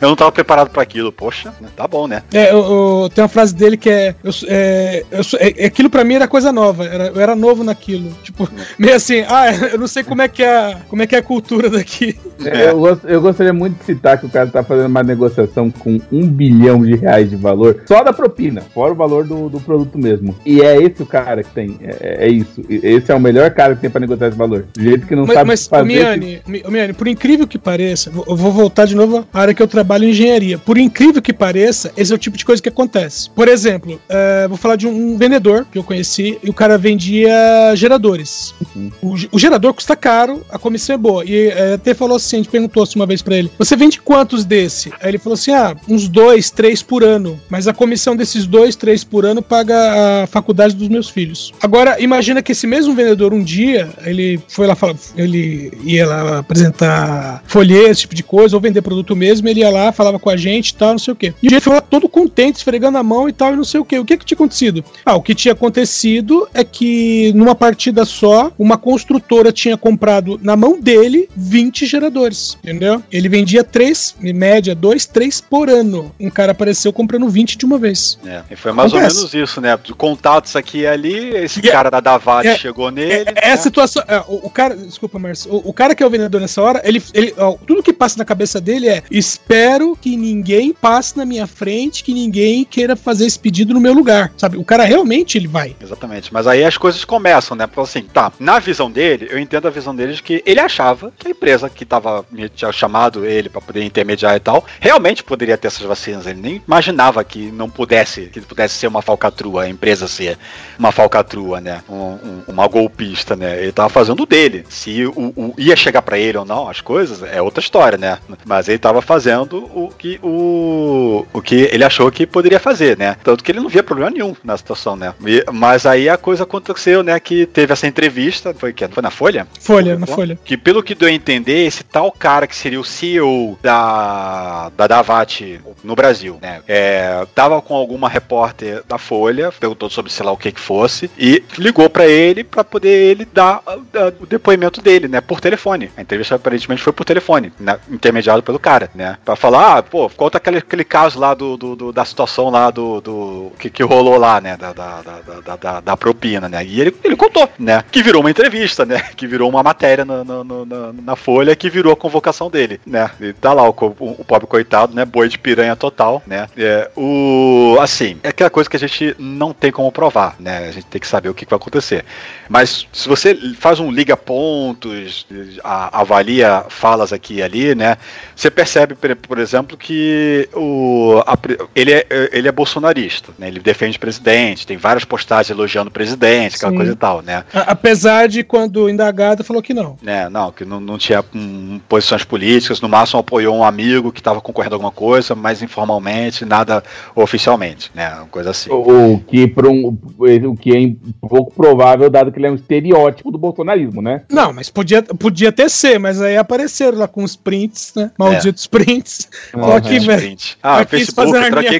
[SPEAKER 15] Eu não tava preparado pra aquilo. Poxa, né? tá bom, né?
[SPEAKER 16] É, eu, eu- tem uma frase dele que é, eu, é, eu sou- é- aquilo pra mim era coisa nova, era, eu era novo naquilo. Tipo, meio assim, ah, eu não sei como é que é, a- como é, que é a cultura daqui.
[SPEAKER 18] Eu, gost- eu gostaria muito de citar que o cara tá fazendo uma negociação com um bilhão de reais de valor, só da propina, fora o valor do, do produto mesmo. E é esse o cara que tem, é, é isso. Esse é o melhor cara que tem pra negociar esse valor. Do jeito que não
[SPEAKER 16] Mas,
[SPEAKER 18] sabe
[SPEAKER 16] mas
[SPEAKER 18] fazer.
[SPEAKER 16] Miane, Mi- ô, Miane, por incrível que pareça, vou- eu vou voltar de novo à área que eu trabalho em engenharia. Por incrível que pareça, esse é o tipo de coisa que acontece. Por exemplo, eh, vou falar de um vendedor que eu conheci e o cara vendia geradores. O, ge- o gerador custa caro, a comissão é boa. E eh, até falou assim, a gente perguntou assim uma vez pra ele: Você vende quantos desse? Aí ele falou assim: Ah, uns dois, três por ano. Mas a comissão desses dois, três por ano paga a faculdade dos meus filhos. Agora, imagina que esse mesmo vendedor um dia, ele foi lá falar, ele ia lá apresentar folhetos, esse tipo de coisa, ou vender produto mesmo, ele ia lá, falava com a gente e tal, não sei o quê. E ele foi lá todo contente, esfregando a mão e tal, e não sei o quê. O que que tinha acontecido? Ah, o que tinha acontecido é que numa partida só, uma construtora tinha comprado na mão dele 20 geradores, entendeu? Ele vendia três, em média, dois, três por ano. Um cara apareceu comprando 20 de uma vez.
[SPEAKER 15] É, e foi mais
[SPEAKER 16] Acontece.
[SPEAKER 15] ou menos isso, né? Contatos aqui e ali, esse cara da Davat
[SPEAKER 16] é-
[SPEAKER 15] chegou nele.
[SPEAKER 16] É, é a situação. é, o, o cara, desculpa, Márcio. O, o cara que é o vendedor nessa hora, ele, ele ó, tudo que passa na cabeça dele é: espero que ninguém passe na minha frente, que ninguém queira fazer esse pedido no meu lugar, sabe? O cara realmente ele vai.
[SPEAKER 15] Exatamente, mas aí as coisas começam, né? Porque assim, tá, na visão dele, eu entendo a visão dele de que ele achava que a empresa que tava, tinha chamado ele pra poder intermediar e tal, realmente poderia ter essas vacinas. Ele nem imaginava que não pudesse, que pudesse ser uma falcatrua, a empresa ser uma falcatrua, né? Um- um- uma golpista, né? Ele tava fazendo o dele. Se o, o- ia chegar pra ele ou não, as coisas, é outra história, né? Mas ele tava fazendo o que o, o que ele achou que poderia fazer, né? Tanto que ele não via problema nenhum na situação, né? E- mas aí a coisa aconteceu, né? Que teve essa entrevista, foi que foi na Folha?
[SPEAKER 16] Folha, na Folha.
[SPEAKER 15] Que pelo que deu a entender, esse tal cara que seria o CEO da, da Davat no Brasil, né? É, tava com alguma repórter da Folha, perguntou sobre sei lá o que que fosse, e ligou pra ele pra poder ele dar ah, ah, o depoimento dele, né? Por telefone. A entrevista aparentemente foi por telefone, né, intermediado pelo cara, né? Pra falar, ah, pô, conta aquele, aquele caso lá do, do- do- da situação lá do, do que, que rolou lá, né? Da, da, da, da, da- propina, né? E ele, ele contou, né? Que virou uma entrevista, né? Que virou uma matéria na, na, na- na- Folha que virou a convocação dele, né? E tá lá o, o, o pobre coitado, né? Boi de piranha total, né? É, o, assim, é aquela coisa que a gente não tem como provar, né? A gente tem que saber o que, que vai acontecer. Mas se você faz um liga pontos, a- avalia falas aqui e ali, né? Você percebe, por- exemplo, que o, a ele, é, ele é bolsonarista, né? Ele defende o presidente, tem várias postagens elogiando o presidente, aquela
[SPEAKER 16] Sim.
[SPEAKER 15] coisa e tal, né?
[SPEAKER 16] Apesar de quando indagado falou que não.
[SPEAKER 15] né, não, que não, não tinha hum, posições políticas, no máximo apoiou um amigo que estava concorrendo a alguma coisa, mas informalmente, nada oficialmente, né, uma coisa assim.
[SPEAKER 18] O, o que por um, o que é pouco provável, dado que ele é um estereótipo do bolsonarismo, né?
[SPEAKER 16] Não, mas podia, podia até ser, mas aí apareceram lá com os prints, né? Malditos prints. Tô aqui,
[SPEAKER 15] É,
[SPEAKER 16] velho.
[SPEAKER 15] Ah,
[SPEAKER 16] aqui
[SPEAKER 15] Facebook, tranquei,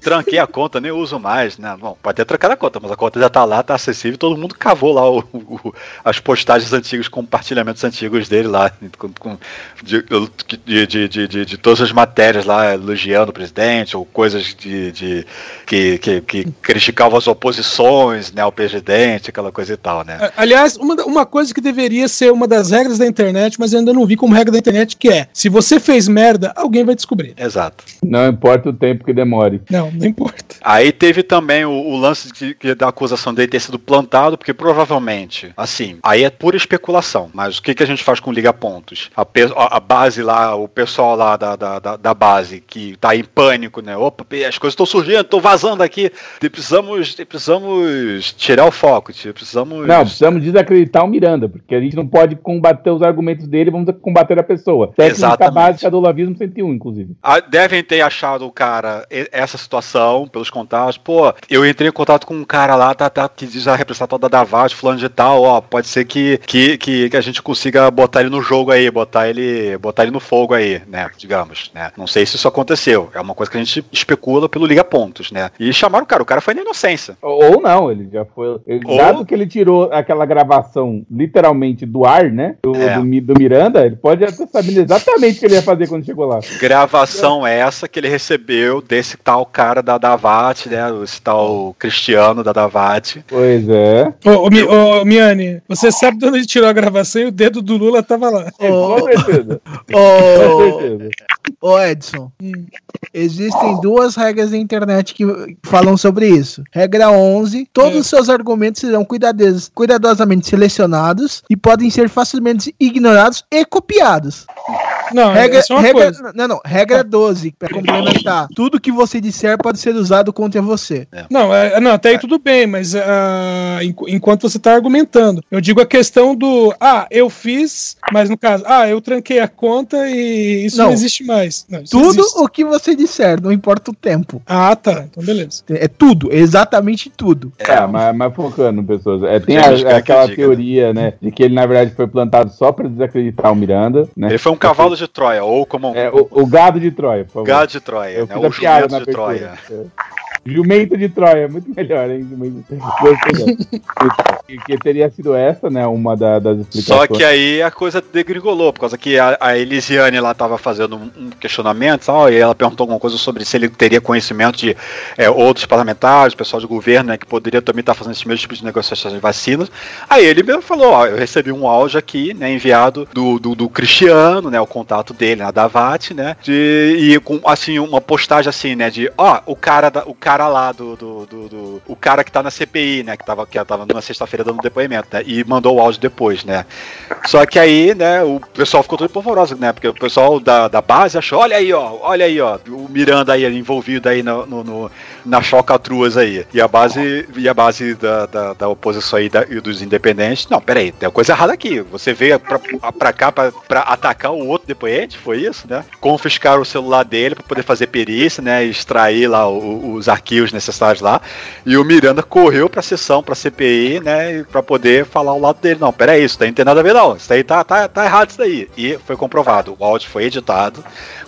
[SPEAKER 15] tranquei a conta, nem uso mais, né? Bom, pode ter trocado a conta, mas a conta já tá lá, tá acessível, todo mundo cavou lá o- o- as postagens antigas, compartilhamentos antigos dele lá, com, com- de, de, de, de, de- de todas as matérias lá, elogiando o presidente, ou coisas de, de- que, que, que criticavam as oposições, né, ao presidente, aquela coisa e tal, né?
[SPEAKER 16] Aliás, uma, uma coisa que deveria ser uma das regras da internet, mas eu ainda não vi como regra da internet, que é: se você fez merda, alguém vai descobrir.
[SPEAKER 15] Exato.
[SPEAKER 18] Não importa o tempo que demore.
[SPEAKER 16] Não, não importa.
[SPEAKER 15] Aí teve também o, o lance de, que- da acusação dele ter sido plantado, porque provavelmente, assim, aí é pura especulação, mas o que, que a gente faz com liga pontos? A, a- a base lá, o pessoal lá da, da, da- da base que tá em pânico, né? Opa, as coisas estão surgindo, estão vazando aqui, precisamos, precisamos tirar o foco, precisamos...
[SPEAKER 18] Não, precisamos desacreditar o Miranda, porque a gente não pode combater os argumentos dele, vamos combater a pessoa. Técnica
[SPEAKER 15] Exatamente.
[SPEAKER 18] básica do Olavismo 101, inclusive.
[SPEAKER 15] Ah, devem ter achado o cara, essa situação, pelos contatos. Pô, eu entrei em contato com um cara lá, tá, tá, que diz a representante da Davat, fulano de tal, ó, pode ser que, que, que, que a gente consiga botar ele no jogo aí, botar ele, botar ele no fogo aí, né, digamos, né. Não sei se isso aconteceu, é uma coisa que a gente especula pelo Liga Pontos, né. E chamaram o cara, o cara foi na inocência.
[SPEAKER 18] Ou não, ele já foi. ele-
[SPEAKER 15] Ou-
[SPEAKER 18] Dado que ele tirou aquela gravação literalmente do ar, né? Do,
[SPEAKER 15] É.
[SPEAKER 18] do do Miranda, ele pode até saber exatamente o que ele ia fazer quando chegou lá.
[SPEAKER 15] Gravação essa que ele recebeu desse tal cara da Davat, né? Esse tal Cristiano da Davat.
[SPEAKER 18] Pois é.
[SPEAKER 16] Ô, ô, Mi- ô, Miane, você sabe de onde ele tirou a gravação e o dedo do Lula tava lá.
[SPEAKER 18] Com certeza. Com certeza.
[SPEAKER 12] ô Edson, existem duas regras da internet que falam sobre isso. Regra 11, todos os seus argumentos serão cuidados- cuidadosamente selecionados e podem ser facilmente ignorados e copiados.
[SPEAKER 16] Não,
[SPEAKER 12] regra,
[SPEAKER 16] é uma
[SPEAKER 12] regra-
[SPEAKER 16] coisa.
[SPEAKER 12] não, não, regra 12, para complementar. Tudo que você disser pode ser usado contra você.
[SPEAKER 16] Não, é, não, até aí tudo bem, mas enqu- enquanto você tá argumentando, eu digo a questão do ah, eu fiz, mas no caso, ah, eu tranquei a conta e isso não,
[SPEAKER 12] Não.
[SPEAKER 16] existe mais. Não, isso
[SPEAKER 12] Tudo
[SPEAKER 16] existe.
[SPEAKER 12] o que você disser, não importa o tempo.
[SPEAKER 16] Ah, tá. Então beleza.
[SPEAKER 12] É tudo, exatamente tudo.
[SPEAKER 18] É, mas, mas focando, pessoas. É, tem a- aquela
[SPEAKER 15] diga,
[SPEAKER 18] teoria, né? De que ele, na verdade, foi plantado só pra desacreditar o Miranda, né?
[SPEAKER 15] Ele foi um cavalo de Troia, ou como
[SPEAKER 18] É, o, o gado de Troia, por favor.
[SPEAKER 15] gado de Troia, né?
[SPEAKER 18] piada
[SPEAKER 15] jumento de. Troia.
[SPEAKER 18] É. Jumento de Troia, muito melhor, hein? Jumento- Gostei dessa. que, que teria sido essa, né? Uma da- das explicações.
[SPEAKER 15] Só que aí a coisa degringolou, por causa que a, a Elisiane lá tava fazendo um, questionamento, tal, e ela perguntou alguma coisa sobre se ele teria conhecimento de é, outros parlamentares, pessoal de governo, né, que poderia também estar fazendo esse mesmo tipo de negociações de vacinas. Aí ele mesmo falou, ó, eu recebi um áudio aqui, né, enviado do, do, do Cristiano, né, o contato dele, na Davat, né, de, e com, assim, uma postagem assim, né, de, ó, o cara, da- o cara lá do, do, do, do- o cara que tá na CPI, né, que tava, que tava na sexta-feira dando depoimento, né, e mandou o áudio depois, né. Só que aí, né, o pessoal ficou todo polvoroso, né, porque o pessoal da, da base achou, olha aí, ó, olha aí, ó, o Miranda aí envolvido aí no, no, no- na chocatruas aí. E a base, e a base da, da, da oposição aí da- e dos independentes, não, peraí, tem uma coisa errada aqui. Você veio pra, pra cá pra, pra atacar o outro depoente, foi isso, né? Confiscaram o celular dele pra poder fazer perícia, né, extrair lá o- os arquivos necessários lá. E o Miranda correu pra sessão, pra CPI, né, pra poder falar ao lado dele. Não, peraí, isso daí não tem nada a ver não. Isso daí tá, tá, tá errado isso daí. E foi comprovado. O áudio foi editado.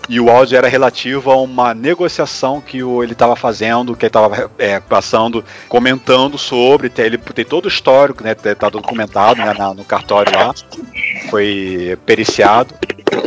[SPEAKER 15] E o áudio era relativo a uma negociação que o, ele estava fazendo, que ele estava passando, comentando sobre. Tem, ele tem todo o histórico, né? Tá documentado né, na- no cartório lá. Foi periciado.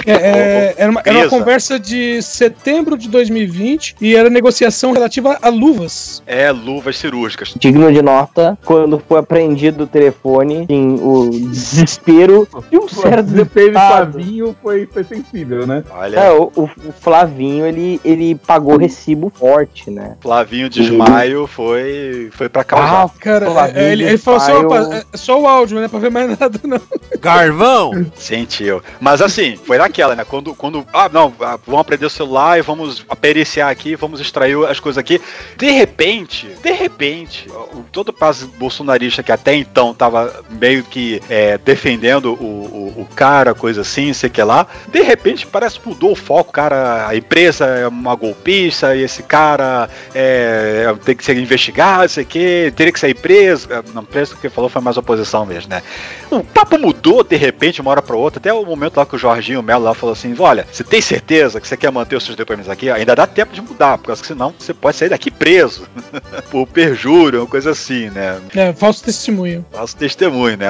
[SPEAKER 16] É, é, era, uma, era uma conversa de setembro de 2020 e era negociação relativa a luvas.
[SPEAKER 15] É luvas cirúrgicas.
[SPEAKER 19] Digno de nota, quando foi apreendido o telefone, em o desespero de um certo deputado.
[SPEAKER 18] Flavinho, foi, foi sensível, né?
[SPEAKER 15] Olha,
[SPEAKER 19] É, o, o- Flavinho, ele, ele pagou recibo forte, né?
[SPEAKER 15] Flavinho Desmaio foi, foi pra
[SPEAKER 19] Ah,
[SPEAKER 15] causar.
[SPEAKER 16] Cara,
[SPEAKER 19] Flavinho
[SPEAKER 16] é, ele, ele falou assim:
[SPEAKER 19] Desmaio-
[SPEAKER 16] opa, é só o áudio, não é pra ver mais nada, não.
[SPEAKER 1] Carvão!
[SPEAKER 15] Sentiu. Mas assim, foi naquela, né? Quando, quando ah, não, ah, vamos aprender o celular e vamos periciar aqui, vamos extrair as coisas aqui. De repente, de repente, todo o base bolsonarista que até então tava meio que é, defendendo o, o, o cara, coisa assim, sei que lá, de repente parece que mudou o foco. Cara, a empresa é uma golpista e esse cara é, tem que ser investigado, sei que, teria que sair preso. É, Não, preso que falou foi mais oposição mesmo, né? O papo mudou de repente, uma hora pra outra, até o momento lá que o Jorginho Melo lá falou assim: olha, você tem certeza que você quer manter os seus depoimentos aqui? Ainda dá tempo de mudar, porque senão você pode sair daqui preso por perjúrio, uma coisa assim, né?
[SPEAKER 16] É, falso testemunho.
[SPEAKER 15] Nosso testemunho, né?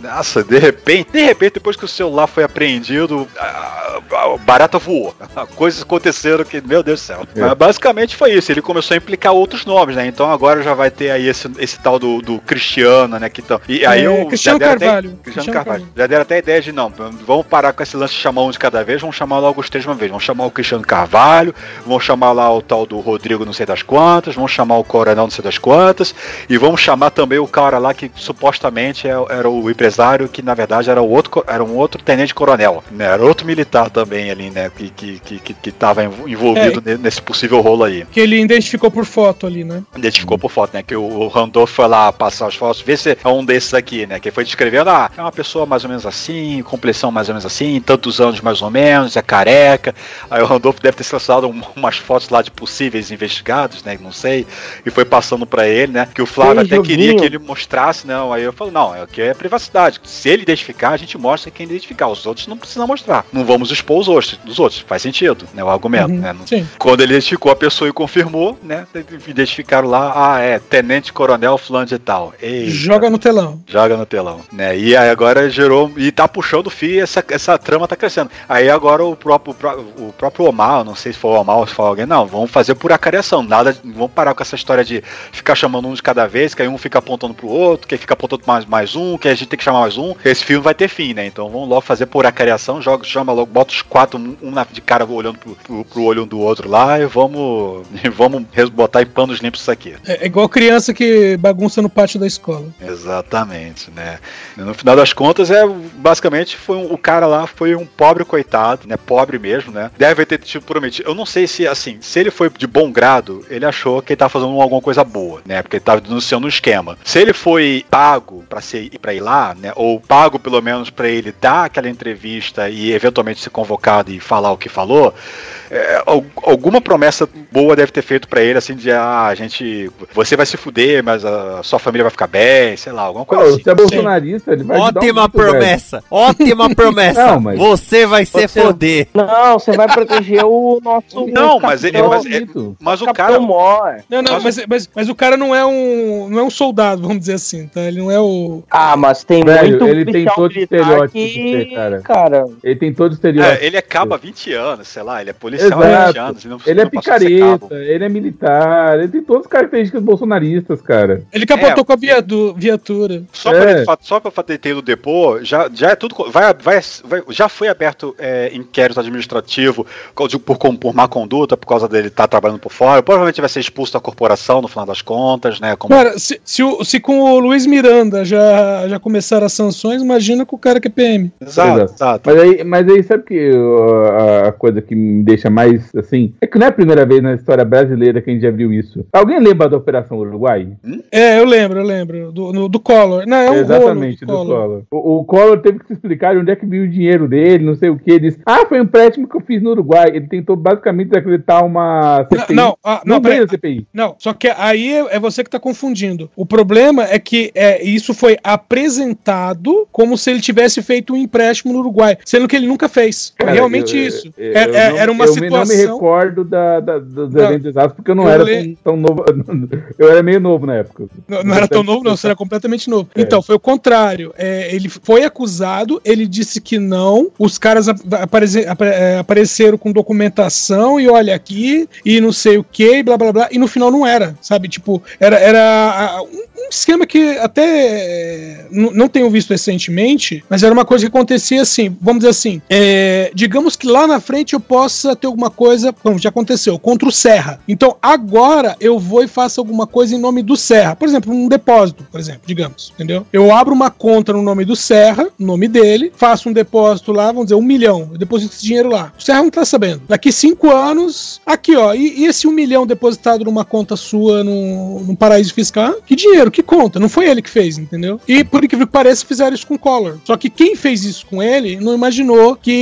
[SPEAKER 15] Nossa, de repente, de repente, depois que o celular foi apreendido, a, a barata voou. Coisas aconteceram que, meu Deus do céu.
[SPEAKER 18] É.
[SPEAKER 15] Mas basicamente foi isso. Ele começou a implicar outros nomes, né? Então agora já vai ter aí esse, esse tal do, do Cristiano, né? Que tão, e aí
[SPEAKER 16] É,
[SPEAKER 15] eu
[SPEAKER 16] Cristiano
[SPEAKER 15] já deram até-
[SPEAKER 16] Carvalho.
[SPEAKER 15] Cristiano
[SPEAKER 16] Cristiano
[SPEAKER 15] Carvalho.
[SPEAKER 16] Carvalho.
[SPEAKER 15] Já deram até a ideia de não, vamos parar com esse lance de chamar um de cada vez, vamos chamar logo os três de uma vez. Vamos chamar o Cristiano Carvalho, vamos chamar lá o tal do Rodrigo não sei das quantas, vamos chamar o Coronel não sei das quantas, e vamos chamar também o cara lá que supostamente é- era o empresário, que na verdade era, o outro, era um outro tenente coronel, né? Era outro militar também ali, né? Que, que, que, que, tava envolvido ne- nesse possível rolo aí.
[SPEAKER 16] Que ele identificou por foto ali, né?
[SPEAKER 15] Identificou por foto, né? Que o, o Randolph foi lá passar as fotos, ver se é um desses aqui, né? Que foi descrevendo, ah, é uma pessoa mais ou menos assim, complexão mais ou menos assim, tantos anos mais ou menos, é careca. Aí o Randolph deve ter selecionado um- umas fotos lá de possíveis investigados, né? Não sei. E foi passando pra ele, né? Que o Flávio
[SPEAKER 19] Ei,
[SPEAKER 15] até queria
[SPEAKER 19] joguinho.
[SPEAKER 15] que ele mostrasse, não. Aí eu falo, não, aqui é privacidade. Se ele identificar, a gente mostra quem identificar. Os outros não precisam mostrar. Não vamos expor os outros, dos outros. Faz sentido, né? O argumento,
[SPEAKER 16] Uhum,
[SPEAKER 15] né?
[SPEAKER 16] sim.
[SPEAKER 15] Quando ele identificou a pessoa e confirmou, né? Identificaram lá, ah, é, Tenente Coronel Fulano de tal. Eita.
[SPEAKER 16] Joga no telão.
[SPEAKER 15] Joga no telão, né? E aí agora gerou. E tá puxando o fio e essa, essa trama tá crescendo. Aí agora o próprio, o pró- o próprio Omar, não sei se foi o Omar ou se foi alguém, não, vamos fazer por acariação. Nada, vamos parar com essa história de ficar chamando um de cada vez, que aí um fica apontando pro outro, que aí fica apontando mais, mais um, que a gente tem que chamar mais um. Esse filme vai ter fim, né? Então vamos logo fazer por acariação, joga, chama logo, bota os quatro, um na- de cara olhando pro, pro, pro olho um do outro lá e vamos, e vamos botar em panos limpos isso aqui.
[SPEAKER 16] É, é igual criança que bagunça no pátio da escola.
[SPEAKER 15] Exatamente, né? No final das contas, é basicamente foi um- o cara lá foi um pobre coitado, né? Pobre mesmo, né? Deve ter tido prometido. Eu não sei se assim, se ele foi de bom grado, ele achou que ele tava fazendo alguma coisa boa, né? Porque ele tava denunciando um esquema. Se ele foi pago para ser para ir lá, né? Ou pago pelo menos para ele dar aquela entrevista e eventualmente ser convocado e falar o que falou, é, al- alguma promessa boa deve ter feito para ele assim de ah, a gente, você vai se fuder, mas a sua família vai ficar bem, sei lá, alguma coisa
[SPEAKER 18] Pô,
[SPEAKER 15] assim.
[SPEAKER 18] se é bolsonarista, ele vai
[SPEAKER 1] Ótima
[SPEAKER 18] velho.
[SPEAKER 1] promessa. Ótima promessa.
[SPEAKER 18] Não, mas-
[SPEAKER 1] Você vai se
[SPEAKER 19] Você-
[SPEAKER 1] foder.
[SPEAKER 19] Não, você vai proteger o nosso.
[SPEAKER 15] Não, mas ele, mas, é- mas o cara,
[SPEAKER 19] Mor.
[SPEAKER 16] Não, não, mas, mas, mas o cara não é um. não é um soldado, vamos dizer assim, tá? Ele não é o.
[SPEAKER 19] Ah, mas tem
[SPEAKER 18] Velho,
[SPEAKER 19] muito
[SPEAKER 18] ele tem todo estereótipo
[SPEAKER 19] que,
[SPEAKER 18] de ser, cara.
[SPEAKER 19] cara.
[SPEAKER 18] Ele tem todo o estereótipo.
[SPEAKER 15] é, ele é há 20 anos, sei lá, ele é policial há 20
[SPEAKER 18] Exato.
[SPEAKER 15] anos. Não,
[SPEAKER 18] Ele é
[SPEAKER 15] não a ser cabo.
[SPEAKER 18] picareta, ele é militar, ele tem todas as características bolsonaristas, cara.
[SPEAKER 16] Ele capotou
[SPEAKER 15] É.
[SPEAKER 16] com a viadu- viatura.
[SPEAKER 15] Só
[SPEAKER 18] É.
[SPEAKER 15] para ele, só pra fazer ter ido depor, já, já é tudo. Vai, vai, vai- já foi aberto é, inquérito administrativo por, com- por má conduta, por causa dele estar trabalhando por fora. Provavelmente vai ser expulso da corporação no final das contas, né? Como,
[SPEAKER 16] Cara, se, se, o- se com o Luiz Miranda já, já começaram as sanções, imagina com o cara que é PM.
[SPEAKER 15] exato,
[SPEAKER 18] Exato.
[SPEAKER 15] exato.
[SPEAKER 18] Mas aí, mas aí sabe que a, coisa que me deixa mais assim. É que não é a primeira vez na história brasileira que a gente já viu isso. Alguém lembra da Operação Uruguai?
[SPEAKER 16] É, eu lembro, eu lembro. Do, no- do Collor. Não, é um
[SPEAKER 18] Exatamente,
[SPEAKER 16] rolo
[SPEAKER 18] do Collor. O, o Collor teve que se explicar de onde é que veio o dinheiro dele, não sei o que. Ele disse: Ah, foi um empréstimo que eu fiz no Uruguai. Ele tentou basicamente desacreditar uma CPI.
[SPEAKER 16] Não, ah, não,
[SPEAKER 18] não
[SPEAKER 16] peraí.
[SPEAKER 18] CPI.
[SPEAKER 16] Não, só que aí é é você que tá confundindo. O problema é que é, isso foi apresentado como se ele tivesse feito um empréstimo no Uruguai, sendo que ele nunca fez.
[SPEAKER 18] Cara,
[SPEAKER 16] realmente
[SPEAKER 18] eu-
[SPEAKER 16] isso.
[SPEAKER 18] eu-
[SPEAKER 16] É-
[SPEAKER 18] eu
[SPEAKER 16] é-
[SPEAKER 18] não-
[SPEAKER 16] era uma
[SPEAKER 18] eu me- não me
[SPEAKER 16] situação.
[SPEAKER 18] recordo da, da- dos
[SPEAKER 16] Não,
[SPEAKER 18] eventos exatos, porque eu não
[SPEAKER 16] eu
[SPEAKER 18] era
[SPEAKER 16] le-
[SPEAKER 18] tão, tão novo. Eu era meio novo na época.
[SPEAKER 16] Não, não era tão novo, não, você era completamente novo.
[SPEAKER 18] É.
[SPEAKER 16] Então, foi o contrário. É, ele foi acusado, ele disse que não, os caras é, apareceram com documentação e olha aqui, e não sei o que, e blá blá blá, e no final não era, sabe? Tipo, era, era um, esquema que até é, não tenho visto recentemente, mas era uma coisa que acontecia assim, vamos dizer assim, é, digamos que lá na frente eu possa ter alguma coisa, como já aconteceu, contra o Serra. Então agora eu vou e faço alguma coisa em nome do Serra. Por exemplo, um depósito, por exemplo, digamos, entendeu? Eu abro uma conta no nome do Serra, no nome dele, faço um depósito lá, vamos dizer, um milhão, eu deposito esse dinheiro lá. O Serra não tá sabendo. Daqui cinco anos, aqui ó, e, e esse um milhão depositado numa conta sua no, num paraíso fiscal? Que dinheiro, que conta? Não foi ele que fez, entendeu? E por incrível que pareça, fizeram isso com o Collor. Só que quem fez isso com ele não imaginou que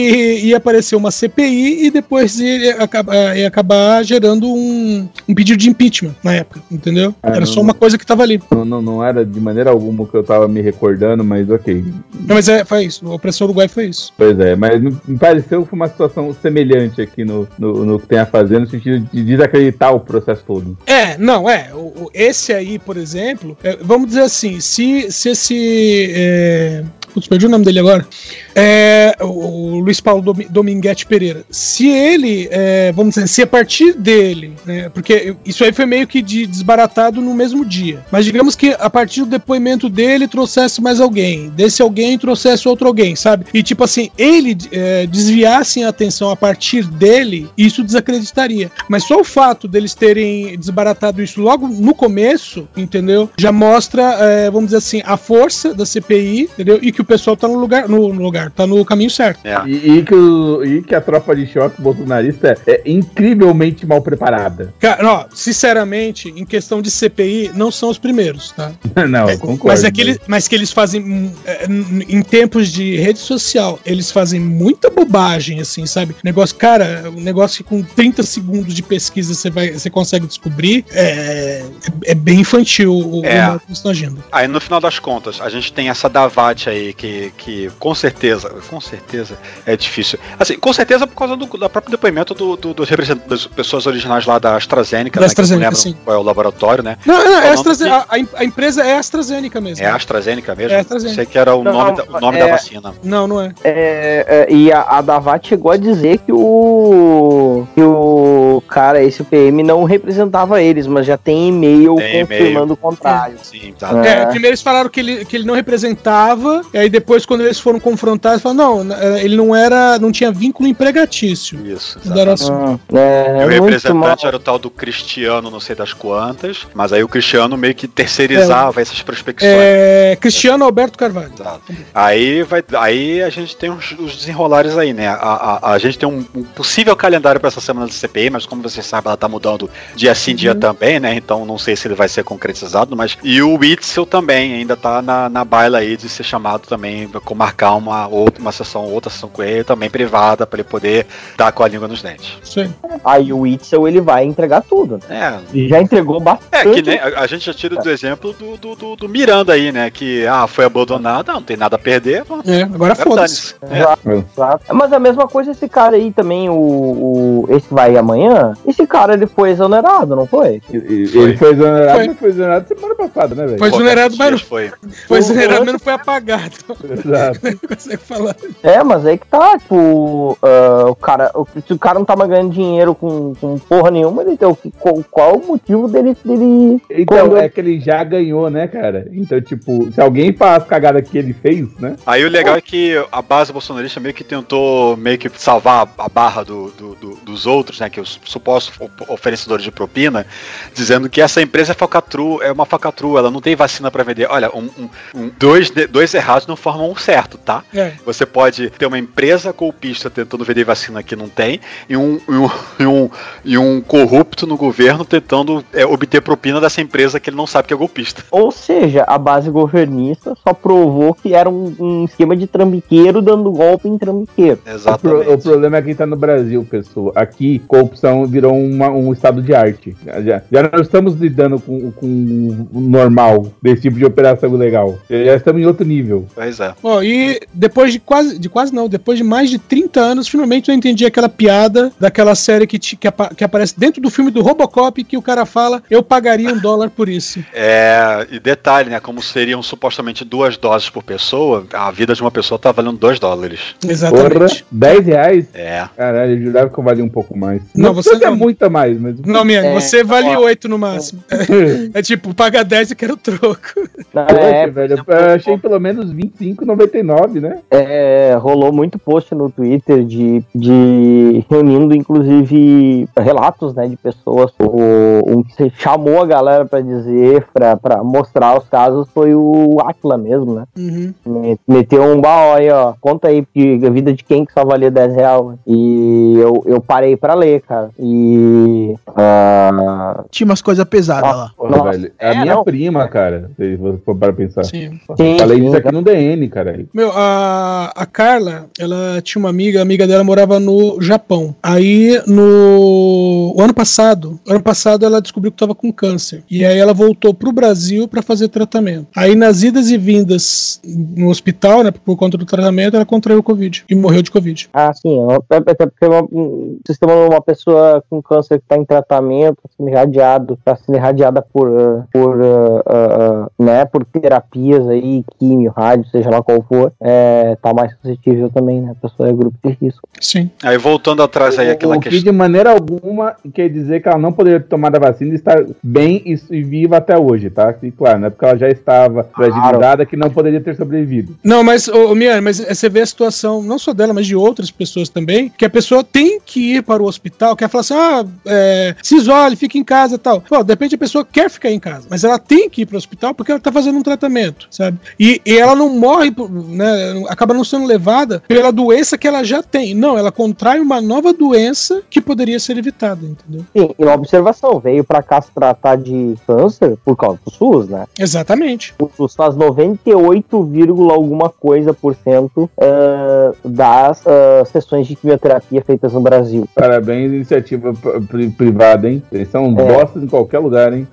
[SPEAKER 16] ia aparecer uma CPI e depois ia acabar, ia acabar gerando um, um pedido de impeachment na época, entendeu?
[SPEAKER 18] Ah,
[SPEAKER 16] Era
[SPEAKER 18] não-
[SPEAKER 16] só uma coisa que tava ali.
[SPEAKER 18] Não, não, não era de maneira alguma que eu tava me recordando, mas ok.
[SPEAKER 16] Não, mas é, foi isso. A Opressão Uruguai foi isso.
[SPEAKER 18] Pois é, mas me me pareceu que foi uma situação semelhante aqui no, no, no que tem a fazer, no sentido de desacreditar o processo todo.
[SPEAKER 16] É, não, é. O, o- esse aí, por exemplo, é, vamos dizer assim, se, se esse. É, putz, perdi o nome dele agora. É, o, o Luiz Paulo Domi- Dominguete Pereira. Se ele, é, vamos dizer, se a partir dele, né, porque isso aí foi meio que de- desbaratado no mesmo dia. Mas digamos que a partir do depoimento dele trouxesse mais alguém, desse alguém trouxesse outro alguém, sabe? E tipo assim, ele é, desviasse a atenção a partir dele, isso desacreditaria. Mas só o fato deles terem desbaratado isso logo no começo, entendeu? Já mostra, é, vamos dizer assim, a força da CPI, entendeu? E que o pessoal tá no lugar, no, no lugar, tá no caminho certo.
[SPEAKER 15] É.
[SPEAKER 18] E, e que o- e que a tropa de choque bolsonarista é incrivelmente mal preparada.
[SPEAKER 16] Cara, ó, sinceramente, em questão de CPI, não são os primeiros, tá?
[SPEAKER 18] não, eu concordo.
[SPEAKER 16] Mas, é que eles, mas que eles fazem, hum, é, em tempos de rede social, eles fazem muita bobagem, assim, sabe? Negócio, cara, um negócio que com 30 segundos de pesquisa você, vai, você consegue descobrir, é, é, é bem infantil o,
[SPEAKER 15] É.
[SPEAKER 16] o modo que eles estão agindo.
[SPEAKER 15] Aí no final das contas, a gente tem essa Davat aí que, que com certeza certeza, com certeza é difícil. Assim, com certeza por causa do, do próprio depoimento do, do, dos representantes das pessoas originais lá da AstraZeneca,
[SPEAKER 16] Da
[SPEAKER 15] né, não
[SPEAKER 16] AstraZeneca, sim.
[SPEAKER 15] qual é o laboratório, né?
[SPEAKER 16] Não, não, é
[SPEAKER 15] que-
[SPEAKER 16] a, a- empresa é AstraZeneca mesmo.
[SPEAKER 15] É AstraZeneca mesmo?
[SPEAKER 16] É AstraZeneca.
[SPEAKER 15] Sei que era o
[SPEAKER 19] Não,
[SPEAKER 15] nome, da, o nome da
[SPEAKER 19] é-
[SPEAKER 15] vacina.
[SPEAKER 16] Não, não é.
[SPEAKER 19] É, é, e a, a Davat chegou a dizer que o que o cara, esse PM, não representava eles, mas já tem e-mail
[SPEAKER 15] Tem
[SPEAKER 19] confirmando o contrário.
[SPEAKER 15] Sim,
[SPEAKER 16] É, primeiro eles falaram que ele, que ele não representava, e aí depois, quando eles foram confrontados, falaram, não, eh, ele não era, não tinha vínculo empregatício.
[SPEAKER 15] Isso,
[SPEAKER 16] o assunto.
[SPEAKER 19] É,
[SPEAKER 15] E o representante era o tal do Cristiano, não sei das quantas, mas aí o Cristiano meio que terceirizava essas prospecções.
[SPEAKER 16] É, Cristiano Alberto Carvalho.
[SPEAKER 15] Exato. Aí, vai, aí a gente tem os, os desenrolares aí, né? A, a, a gente tem um, um possível calendário para essa semana do CPI, mas como vocês sabem, ela tá mudando dia sim, dia também, né? Então não sei se ele vai ser concretizado, mas. E o Witzel também ainda tá na, na baila aí de ser chamado também, com marcar uma, outra, uma sessão, outra sessão com ele, também privada, para ele poder dar com a língua nos dentes.
[SPEAKER 16] Sim.
[SPEAKER 19] Aí o Itzel ele vai entregar tudo.
[SPEAKER 15] Né?
[SPEAKER 19] E já entregou bastante.
[SPEAKER 15] É, que nem a, a gente já tira do exemplo do, do, do, do Miranda aí, né? Que ah, foi abandonado, não tem nada a perder.
[SPEAKER 16] É, agora foda-se.
[SPEAKER 19] Exato, exato. Mas a mesma coisa esse cara aí também, o, o esse que vai amanhã, esse cara ele foi exonerado, não foi?
[SPEAKER 18] Ele foi exonerado,
[SPEAKER 16] Foi.
[SPEAKER 18] foi exonerado semana passada, né, velho?
[SPEAKER 16] Foi exonerado, mas não
[SPEAKER 15] foi.
[SPEAKER 16] Foi exonerado, mas não foi apagado.
[SPEAKER 18] Exato.
[SPEAKER 16] Falar.
[SPEAKER 19] É, mas aí que tá, tipo, ah, o cara, o, se o cara não tá mais ganhando dinheiro com, com porra nenhuma, ele, então, qual, qual o motivo dele, dele
[SPEAKER 18] Então,
[SPEAKER 19] quando-
[SPEAKER 18] é que ele já ganhou, né, cara? Então, tipo, se alguém faz cagada que ele fez, né?
[SPEAKER 15] Aí o legal é que a base bolsonarista meio que tentou meio que salvar a barra do, do- do- dos outros, né? Que os supostos oferecedores de propina, dizendo que essa empresa é falcatrua, é uma falcatrua, ela não tem vacina pra vender. Olha, um, um- um- dois, de- dois errados não formam um certo, tá?
[SPEAKER 16] É.
[SPEAKER 15] Você pode ter uma empresa golpista tentando vender vacina que não tem, e um, e um, e um, e um corrupto no governo tentando é, obter propina dessa empresa que ele não sabe que é golpista.
[SPEAKER 19] Ou seja, a base governista só provou que era um, um esquema de trambiqueiro dando golpe em trambiqueiro.
[SPEAKER 18] O, pro- o problema é quem tá no Brasil, pessoal. Aqui, corrupção virou uma- um estado de arte. Já, já, já não estamos lidando com, com o normal desse tipo de operação legal. Já estamos em outro nível.
[SPEAKER 15] Pois é.
[SPEAKER 16] Ó, e depois de quase, de quase não, depois de mais de 30 anos, finalmente eu entendi aquela piada daquela série que, ti- que, apa- que aparece dentro do filme do Robocop, que o cara fala, eu pagaria um dólar por isso.
[SPEAKER 15] É, e detalhe, né? Como seriam supostamente duas doses por pessoa, a vida de uma pessoa tá valendo dois dólares.
[SPEAKER 18] Porra, 10 reais?
[SPEAKER 15] É.
[SPEAKER 18] Caralho, eu jurava que eu valia um pouco mais.
[SPEAKER 16] Não,
[SPEAKER 18] Não,
[SPEAKER 16] você
[SPEAKER 18] você é
[SPEAKER 16] não.
[SPEAKER 18] muito a mais, mas.
[SPEAKER 16] Não, minha,
[SPEAKER 19] É,
[SPEAKER 16] você vale
[SPEAKER 19] ó.
[SPEAKER 16] 8 no máximo. É, é tipo, paga 10 e quero troco.
[SPEAKER 18] Poxa,
[SPEAKER 19] É,
[SPEAKER 18] velho, eu achei pelo menos 25,99, né?
[SPEAKER 19] É, rolou muito post no Twitter de, de reunindo, inclusive, relatos, né, de pessoas. O, um que chamou a galera pra dizer, pra, pra mostrar os casos, foi o Aquila mesmo, né?
[SPEAKER 16] Uhum.
[SPEAKER 19] Me- Meteu um baú aí, ó. Conta aí que a vida de quem que só valia 10 reais. né? E eu, eu parei pra ler, cara. E. ah,
[SPEAKER 12] Tinha umas coisas pesadas lá.
[SPEAKER 19] Nossa,
[SPEAKER 18] velho. É a minha
[SPEAKER 19] não.
[SPEAKER 18] prima, cara. Se você for para pensar.
[SPEAKER 16] Sim.
[SPEAKER 19] Sim,
[SPEAKER 18] Falei
[SPEAKER 19] sim,
[SPEAKER 18] isso aqui no DN, cara.
[SPEAKER 16] Meu, a, a Carla, ela tinha uma amiga, a amiga dela morava no Japão. Aí, no o ano passado, ano passado ela descobriu que estava com câncer. E aí ela voltou pro Brasil para fazer tratamento. Aí, nas idas e vindas no hospital, né, por conta do tratamento, ela contraiu o Covid e morreu de Covid.
[SPEAKER 19] Ah, sim. é- Até porque uma, um sistema uma pessoa com câncer que está em tratamento, tá sendo irradiado, está sendo irradiada por, ah, por, ah, ah, né, por terapias aí, químio, rádio, seja lá qual for, é, tá mais suscetível também, né? A pessoa é grupo de risco.
[SPEAKER 16] Sim.
[SPEAKER 15] Aí voltando atrás aí, aquela
[SPEAKER 18] o que
[SPEAKER 15] questão.
[SPEAKER 18] de maneira alguma quer dizer que ela não poderia ter tomado a vacina e estar bem e, e viva até hoje, tá? E claro, não é porque ela já estava fragilizada que não poderia ter sobrevivido.
[SPEAKER 16] Não, mas, ô, ô, Miane, mas você vê a situação, não só dela, mas de outras pessoas também, que a pessoa tem que ir para o hospital, quer falar assim, ah, é, se isole, fica em casa e tal. Pô, de repente a pessoa quer ficar em casa, mas ela tem que ir para o hospital porque ela tá fazendo um tratamento, sabe? E, e ela não morre, por- né, acaba não sendo levada pela doença que ela já tem. Não, ela contrai uma nova doença que poderia ser evitada, entendeu?
[SPEAKER 19] Sim, e uma observação, veio pra cá se tratar de câncer por causa do SUS, né?
[SPEAKER 16] Exatamente.
[SPEAKER 19] O SUS faz 98, vírgula alguma coisa por cento ah, das ah, sessões de quimioterapia feitas no Brasil.
[SPEAKER 18] Parabéns, iniciativa iniciativa pri- privada, hein? Eles são
[SPEAKER 19] É.
[SPEAKER 18] bostas em qualquer lugar, hein?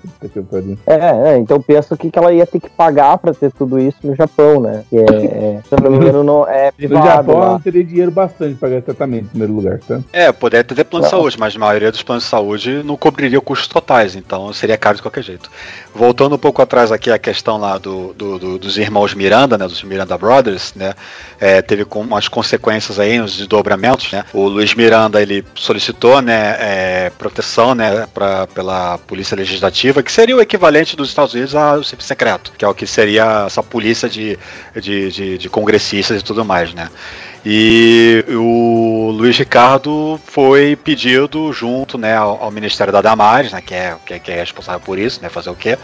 [SPEAKER 19] É, é, então pensa o que, que ela ia ter que pagar pra ter tudo isso no Japão, né? Que é, é, se eu não me engano, não, é
[SPEAKER 18] No
[SPEAKER 19] privado
[SPEAKER 18] Japão,
[SPEAKER 19] lá.
[SPEAKER 18] não teria dinheiro bastante pra gastar tratamento em primeiro lugar, tá?
[SPEAKER 15] É, poderia ter plano de
[SPEAKER 19] Não.
[SPEAKER 15] saúde, mas a maioria dos planos de saúde não cobriria custos totais, então seria caro de qualquer jeito. Voltando um pouco atrás aqui a questão lá do, do- do- dos irmãos Miranda, né, dos Miranda Brothers, né, é, teve com umas consequências aí, uns desdobramentos, né. O Luiz Miranda ele solicitou, né, é, proteção, né, pra, pela polícia legislativa, que seria o equivalente dos Estados Unidos ao serviço secreto, que é o que seria essa polícia de, de, de, de congressistas e tudo mais, né. E o Luiz Ricardo foi pedido junto né, ao, ao Ministério da Damares, né, que, é, que, é, que é responsável por isso, né, fazer o quê?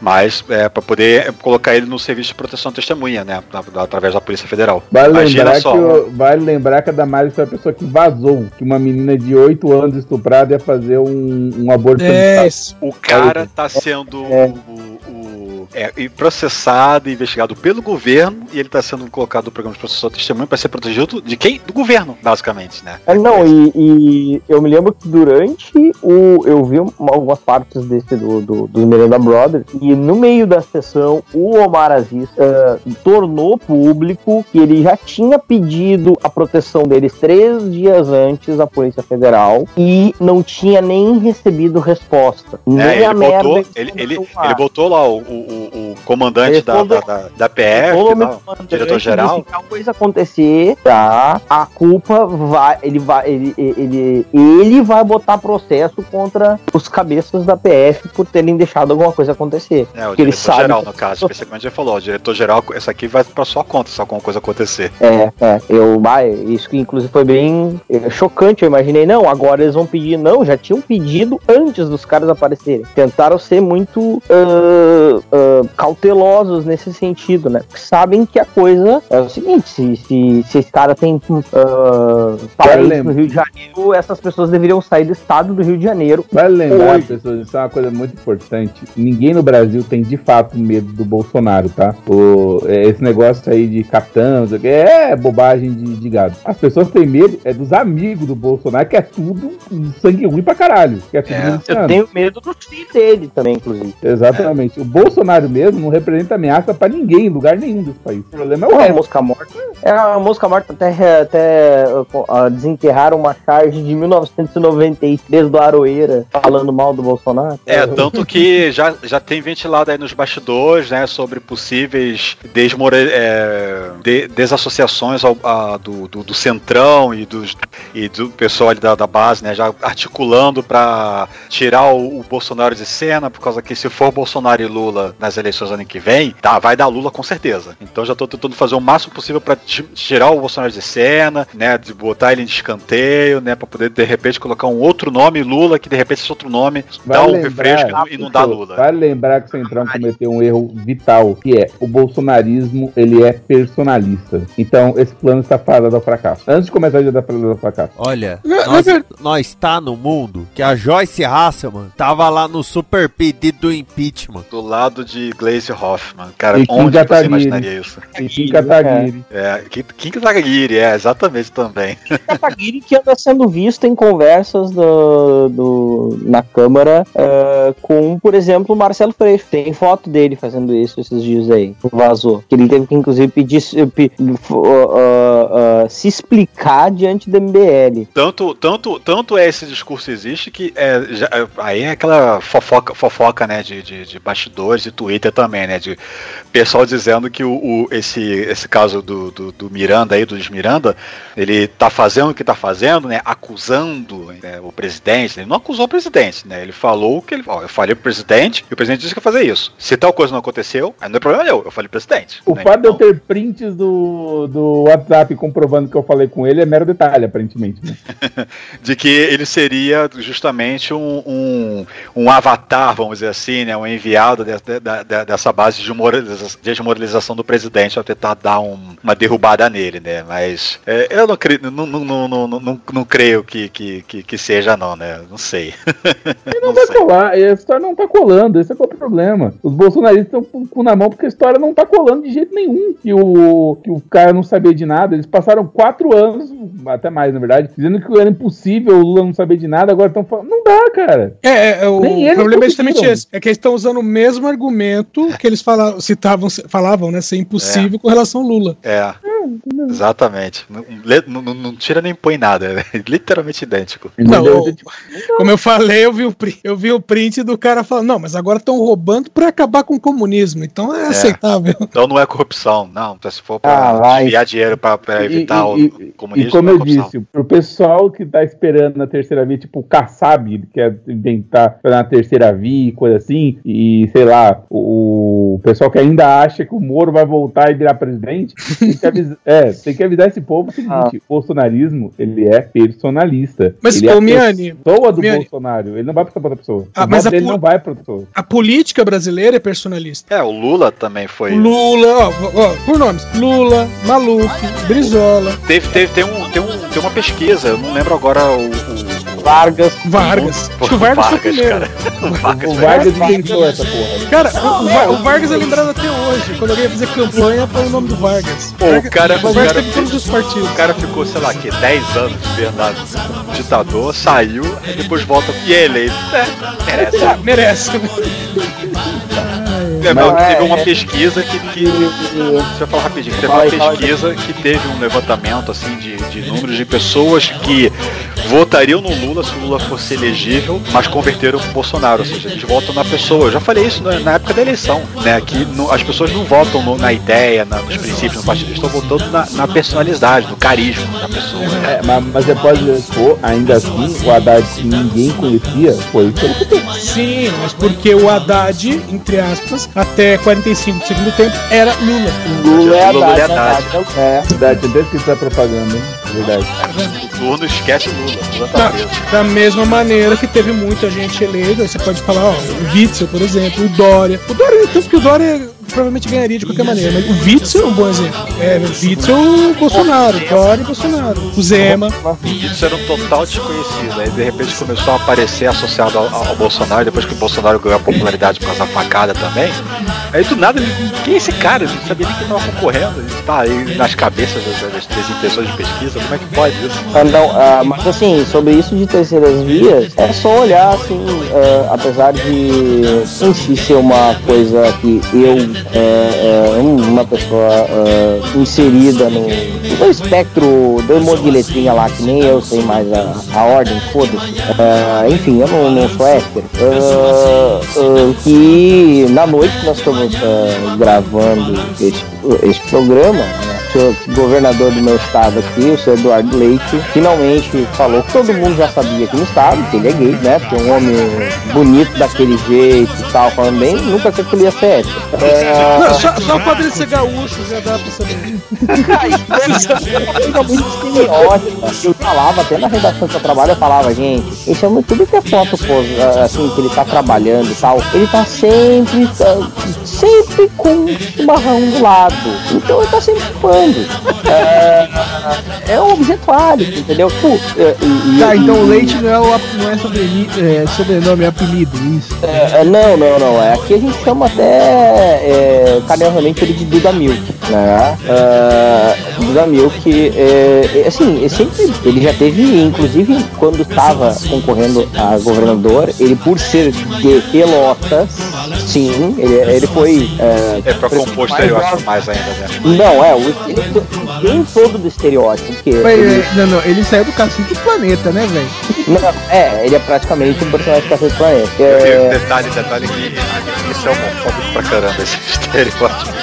[SPEAKER 15] Mas é, para poder colocar ele no serviço de proteção à testemunha, né, através da Polícia Federal.
[SPEAKER 18] Vale
[SPEAKER 15] Imagina
[SPEAKER 18] lembrar,
[SPEAKER 15] só.
[SPEAKER 18] que o- vale lembrar que a Damares foi a pessoa que vazou que uma menina de 8 anos estuprada ia fazer um, um aborto.
[SPEAKER 16] É.
[SPEAKER 15] O cara tá sendo o, o- é, processado e investigado pelo governo e ele tá sendo colocado no programa de proteção à testemunha para ser protegido de quem? Do governo, basicamente, né?
[SPEAKER 19] É, não, e, e eu me lembro que durante o. Eu vi uma- algumas partes desse do, do, do Miranda Brothers, e no meio da sessão, o Omar Aziz eh, tornou público que ele já tinha pedido a proteção deles três dias antes à Polícia Federal e não tinha nem recebido resposta. Nem
[SPEAKER 15] É,
[SPEAKER 19] a
[SPEAKER 15] ele,
[SPEAKER 19] merda.
[SPEAKER 15] botou,
[SPEAKER 19] que
[SPEAKER 15] ele, ele, ele botou lá o, o, o comandante da, da, da, da PF, diretor-geral.
[SPEAKER 19] Se coisa acontecer, tá? A culpa vai. Ele vai. Ele, ele, ele vai botar processo contra os cabeças da PF por terem deixado alguma coisa acontecer.
[SPEAKER 15] É, o diretor-geral, no caso, especificamente ele falou, o diretor-geral, essa aqui vai pra sua conta se alguma coisa acontecer.
[SPEAKER 19] É, é, eu, ah, isso que inclusive foi bem é, chocante. Eu imaginei, não, agora eles vão pedir, não, já tinham pedido antes dos caras aparecerem. Tentaram ser muito ah, ah, cautelosos nesse sentido, né? Porque sabem que a coisa é o seguinte: se, se, se esse cara tem ah, parentes no Rio de Janeiro, essas pessoas deveriam sair do estado do Rio de Janeiro.
[SPEAKER 18] Vale lembrar,
[SPEAKER 19] Hoje.
[SPEAKER 18] pessoas, isso é uma coisa muito importante. Ninguém no Brasil tem de fato medo do Bolsonaro, tá? O, é, esse negócio aí de capitão, sei o é bobagem de, de gado. As pessoas têm medo é dos amigos do Bolsonaro, que é tudo sangue ruim pra caralho. Que é tudo
[SPEAKER 15] É.
[SPEAKER 19] Eu tenho medo dos filhos dele também, inclusive.
[SPEAKER 18] Exatamente. O Bolsonaro mesmo não representa ameaça pra ninguém, em lugar nenhum desse país. O problema é o
[SPEAKER 19] É, a
[SPEAKER 18] resto.
[SPEAKER 19] mosca morta. É, a mosca morta até, até uh, desenterraram uma charge de 1993 do Aroeira falando mal do Bolsonaro.
[SPEAKER 15] É, tanto que já, já tem ventilado aí nos bastidores, né, sobre possíveis desmore, é, de- desassociações ao- a- do, do, do Centrão e, dos, e do pessoal ali da, da base, né, já articulando para tirar o, o Bolsonaro de cena, por causa que se for Bolsonaro e Lula nas eleições ano que vem, tá, vai dar Lula com certeza. Então já tô tentando fazer o máximo possível para tirar o Bolsonaro de cena, né, de botar ele em escanteio, né, para poder de repente colocar um outro nome Lula, que de repente esse outro nome dá um refresco e não, dá Lula.
[SPEAKER 18] Vale lembrar que o Centrão cometeu um erro vital, que é o bolsonarismo, ele é personalista. Então, esse plano está fadado ao fracasso. Antes de começar, já dá fadado ao fracasso.
[SPEAKER 1] Olha,
[SPEAKER 16] Na-
[SPEAKER 1] nós,
[SPEAKER 16] na ver-
[SPEAKER 1] nós tá no mundo que a Joyce Hasselman tava lá no super pedido do impeachment.
[SPEAKER 15] Do lado de Glaze Hoffman. Cara,
[SPEAKER 18] E Kim
[SPEAKER 15] onde você imaginaria isso?
[SPEAKER 18] E Kim Kataguiri.
[SPEAKER 15] É, Kim, Kim Kataguiri, é, exatamente também.
[SPEAKER 19] Kataguiri que anda sendo visto em conversas do, do- na Câmara eh, com, por exemplo, o Marcelo Freixo. Tem foto dele fazendo isso esses dias aí. Vazou. Que ele teve que, inclusive, pedir ah, ah, se explicar diante do MBL.
[SPEAKER 15] Tanto, tanto, tanto é esse discurso existe que é, já- aí é aquela fofoca, fofoca né, de, de, de bastidores e Twitter também, né? De pessoal dizendo que o, o- esse, esse caso do, do, do Miranda aí, do Luiz Miranda, ele tá fazendo o que tá fazendo, né? Acusando né, o presidente. Ele não acusou o presidente, né? Ele falou que ele. Ó, eu falei pro presidente e o presidente disse que ia fazer isso. Se tal coisa não aconteceu, aí não é problema meu. Eu falei pro presidente.
[SPEAKER 18] O
[SPEAKER 15] né?
[SPEAKER 18] fato de eu ter prints do, do WhatsApp comprovando que eu falei com ele é mero detalhe, aparentemente. Né?
[SPEAKER 15] de que ele seria justamente um, um, um avatar, vamos dizer assim, né, um enviado de- de- da, dessa base de moraliza- desmoralização do presidente ao tentar dar um- uma derrubada nele, né? Mas é, eu não, creio, não, não, não, não, não, não creio que, que, que, que seja, não, né? Não sei.
[SPEAKER 18] E não vai colar, e a história não tá colando, esse é qual é o problema. Os bolsonaristas estão com o cu na mão porque a história não tá colando de jeito nenhum. Que o, que o cara não sabia de nada. Eles passaram quatro anos, até mais na verdade, dizendo que era impossível o Lula não saber de nada, agora estão falando. Não dá, cara.
[SPEAKER 16] É, é, é, o
[SPEAKER 18] eles
[SPEAKER 16] problema é justamente esse. É que eles estão usando o mesmo argumento que eles falavam, citavam, falavam, né? Ser impossível com relação ao Lula.
[SPEAKER 15] É. Exatamente. Não, não, não- tira nem põe nada, é literalmente idêntico.
[SPEAKER 16] Não, o- como eu falei, eu vi, o print, eu vi o print do cara falando, não, mas agora estão roubando pra acabar com o comunismo, então é, aceitável.
[SPEAKER 15] Então não é corrupção, não. Então, se for pra
[SPEAKER 18] Ah,
[SPEAKER 15] desviar dinheiro pra, pra evitar
[SPEAKER 18] e,
[SPEAKER 15] o
[SPEAKER 18] e-
[SPEAKER 15] comunismo,
[SPEAKER 18] e como
[SPEAKER 15] não é
[SPEAKER 18] eu disse, pro pessoal que tá esperando na terceira via, tipo o Kassab, ele quer inventar na terceira via e coisa assim, e sei lá, o, o pessoal que ainda acha que o Moro vai voltar e virar presidente, tem que avisar, é, tem que avisar esse povo o seguinte: o bolsonarismo, ele é personalista.
[SPEAKER 16] Mas,
[SPEAKER 18] ele é
[SPEAKER 16] ô,
[SPEAKER 18] a
[SPEAKER 16] Miani,
[SPEAKER 18] pessoa do
[SPEAKER 16] Miani.
[SPEAKER 18] Bolsonaro, ele não vai pra outra pessoa.
[SPEAKER 16] Ah,
[SPEAKER 18] o
[SPEAKER 16] mas po-
[SPEAKER 18] não vai pra outra pessoa.
[SPEAKER 16] A política brasileira é personalista.
[SPEAKER 15] É, o Lula também foi.
[SPEAKER 16] Lula, ó, ó, por nomes, Lula, Maluf, Brizola,
[SPEAKER 15] Teve, teve, tem, um, tem, um, tem uma pesquisa, eu não lembro agora o. o-
[SPEAKER 19] Vargas.
[SPEAKER 16] Vargas. Acho que o Vargas, foi o primeiro.
[SPEAKER 15] cara. O Vargas,
[SPEAKER 18] O
[SPEAKER 15] foi-
[SPEAKER 18] Vargas inventou essa porra.
[SPEAKER 16] Cara, o, o Va- o Vargas é lembrado até hoje. Quando alguém ia fazer campanha, põe o nome do Vargas.
[SPEAKER 15] Pô, o cara,
[SPEAKER 16] o Vargas
[SPEAKER 15] cara,
[SPEAKER 16] teve todos os partidos.
[SPEAKER 15] o cara ficou, sei lá, que 10 anos de verdade ditador, saiu, e depois volta e é eleito. É, merece.
[SPEAKER 16] Ah, merece.
[SPEAKER 15] É,
[SPEAKER 19] Não, é-
[SPEAKER 15] teve uma
[SPEAKER 19] é-
[SPEAKER 15] pesquisa que, que. Deixa eu falar rapidinho. Teve uma pesquisa que teve um levantamento assim de, de números de pessoas que votariam no Lula se o Lula fosse elegível, mas converteram pro Bolsonaro. Ou seja, eles votam na pessoa. Eu já falei isso na, na época da eleição, né? Que no- as pessoas não votam no- na ideia, na- nos princípios, no partido, eles estão votando na, na personalidade, no carisma da pessoa.
[SPEAKER 18] É, mas, mas você pode pô, ainda assim, o Haddad que ninguém conhecia foi pelo PT.
[SPEAKER 16] Sim, mas porque o Haddad, entre aspas, até 45 do segundo tempo, era Lula.
[SPEAKER 19] Lula é
[SPEAKER 15] Lula é
[SPEAKER 19] Haddad, né,
[SPEAKER 15] Haddad.
[SPEAKER 19] Haddad? É.
[SPEAKER 18] Verdade, até esqueci a propaganda, hein? Verdade.
[SPEAKER 15] O turno esquece Lula. Lula tá
[SPEAKER 16] Da,
[SPEAKER 15] preso.
[SPEAKER 16] da mesma maneira que teve muita gente eleita, você pode falar, ó, o Witzel, por exemplo, o Dória. O Dória, tanto que o Dória provavelmente ganharia de qualquer maneira, mas o Witzel é um bom exemplo. É, o Witzel, o Bolsonaro, Dória e Bolsonaro. O Zema.
[SPEAKER 15] Isso era um total desconhecido. Aí de repente começou a aparecer associado ao, ao Bolsonaro, depois que o Bolsonaro ganhou a popularidade por causa da facada também. Aí do nada, ele, quem é esse cara? Eu não sabia nem que ele tava concorrendo. Ele tá aí nas cabeças das, das, das impressões de pesquisa, como é que pode isso?
[SPEAKER 19] Ah, mas assim, sobre isso de terceiras vias, é só olhar assim, ah, apesar de em si ser uma coisa que eu, é, é, um- uma pessoa ah, inserida no, no espectro monte de letrinha lá, que nem eu sei mais a, a ordem, foda-se. Ah, enfim, eu não, não sou hétero. Ah, que na noite que nós estamos gravando este, este programa, né, o governador do meu estado aqui, o senhor Eduardo Leite, finalmente falou que todo mundo já sabia aqui no estado, que ele é gay, né? Porque um homem bonito daquele jeito e tal, falando bem, nunca achei que ele ia ser hétero. É,
[SPEAKER 16] Não, só, só o fato dele ser gaúcho já dá pra saber.
[SPEAKER 19] fica muito. Eu falava, até na redação que eu trabalho, eu falava, gente, esse homem tudo que é foto, pô, assim, que ele tá trabalhando e tal, ele tá sempre, sempre com um chimarrão do lado. Então ele tá sempre chupando. É, é um objetuário, entendeu? Pô, é, e- e-
[SPEAKER 12] Tá, então o
[SPEAKER 19] e-
[SPEAKER 12] leite não é, o, não é, sobreni- é sobrenome, é apelido, isso.
[SPEAKER 19] É, é, não, não, não. É, aqui a gente chama até é, carinhosamente ele de Duda Milk, né? É, Duda Milk, é, é, assim, ele sempre, ele já teve, inclusive quando estava concorrendo a governador, ele por ser de Pelotas, sim, ele, ele foi. É,
[SPEAKER 15] É pra compor estereótipo mais ainda, né?
[SPEAKER 19] Não, é, o, ele tem todo do estereótipo, porque.
[SPEAKER 12] Mas,
[SPEAKER 19] ele-
[SPEAKER 12] é, não, não, ele saiu do Cacique Planeta, né, velho?
[SPEAKER 19] é, ele é praticamente um personagem de Cacete Planeta.
[SPEAKER 15] E
[SPEAKER 19] É,
[SPEAKER 15] Detalhe, detalhe que isso é homofóbico pra caramba, esse estereótipo.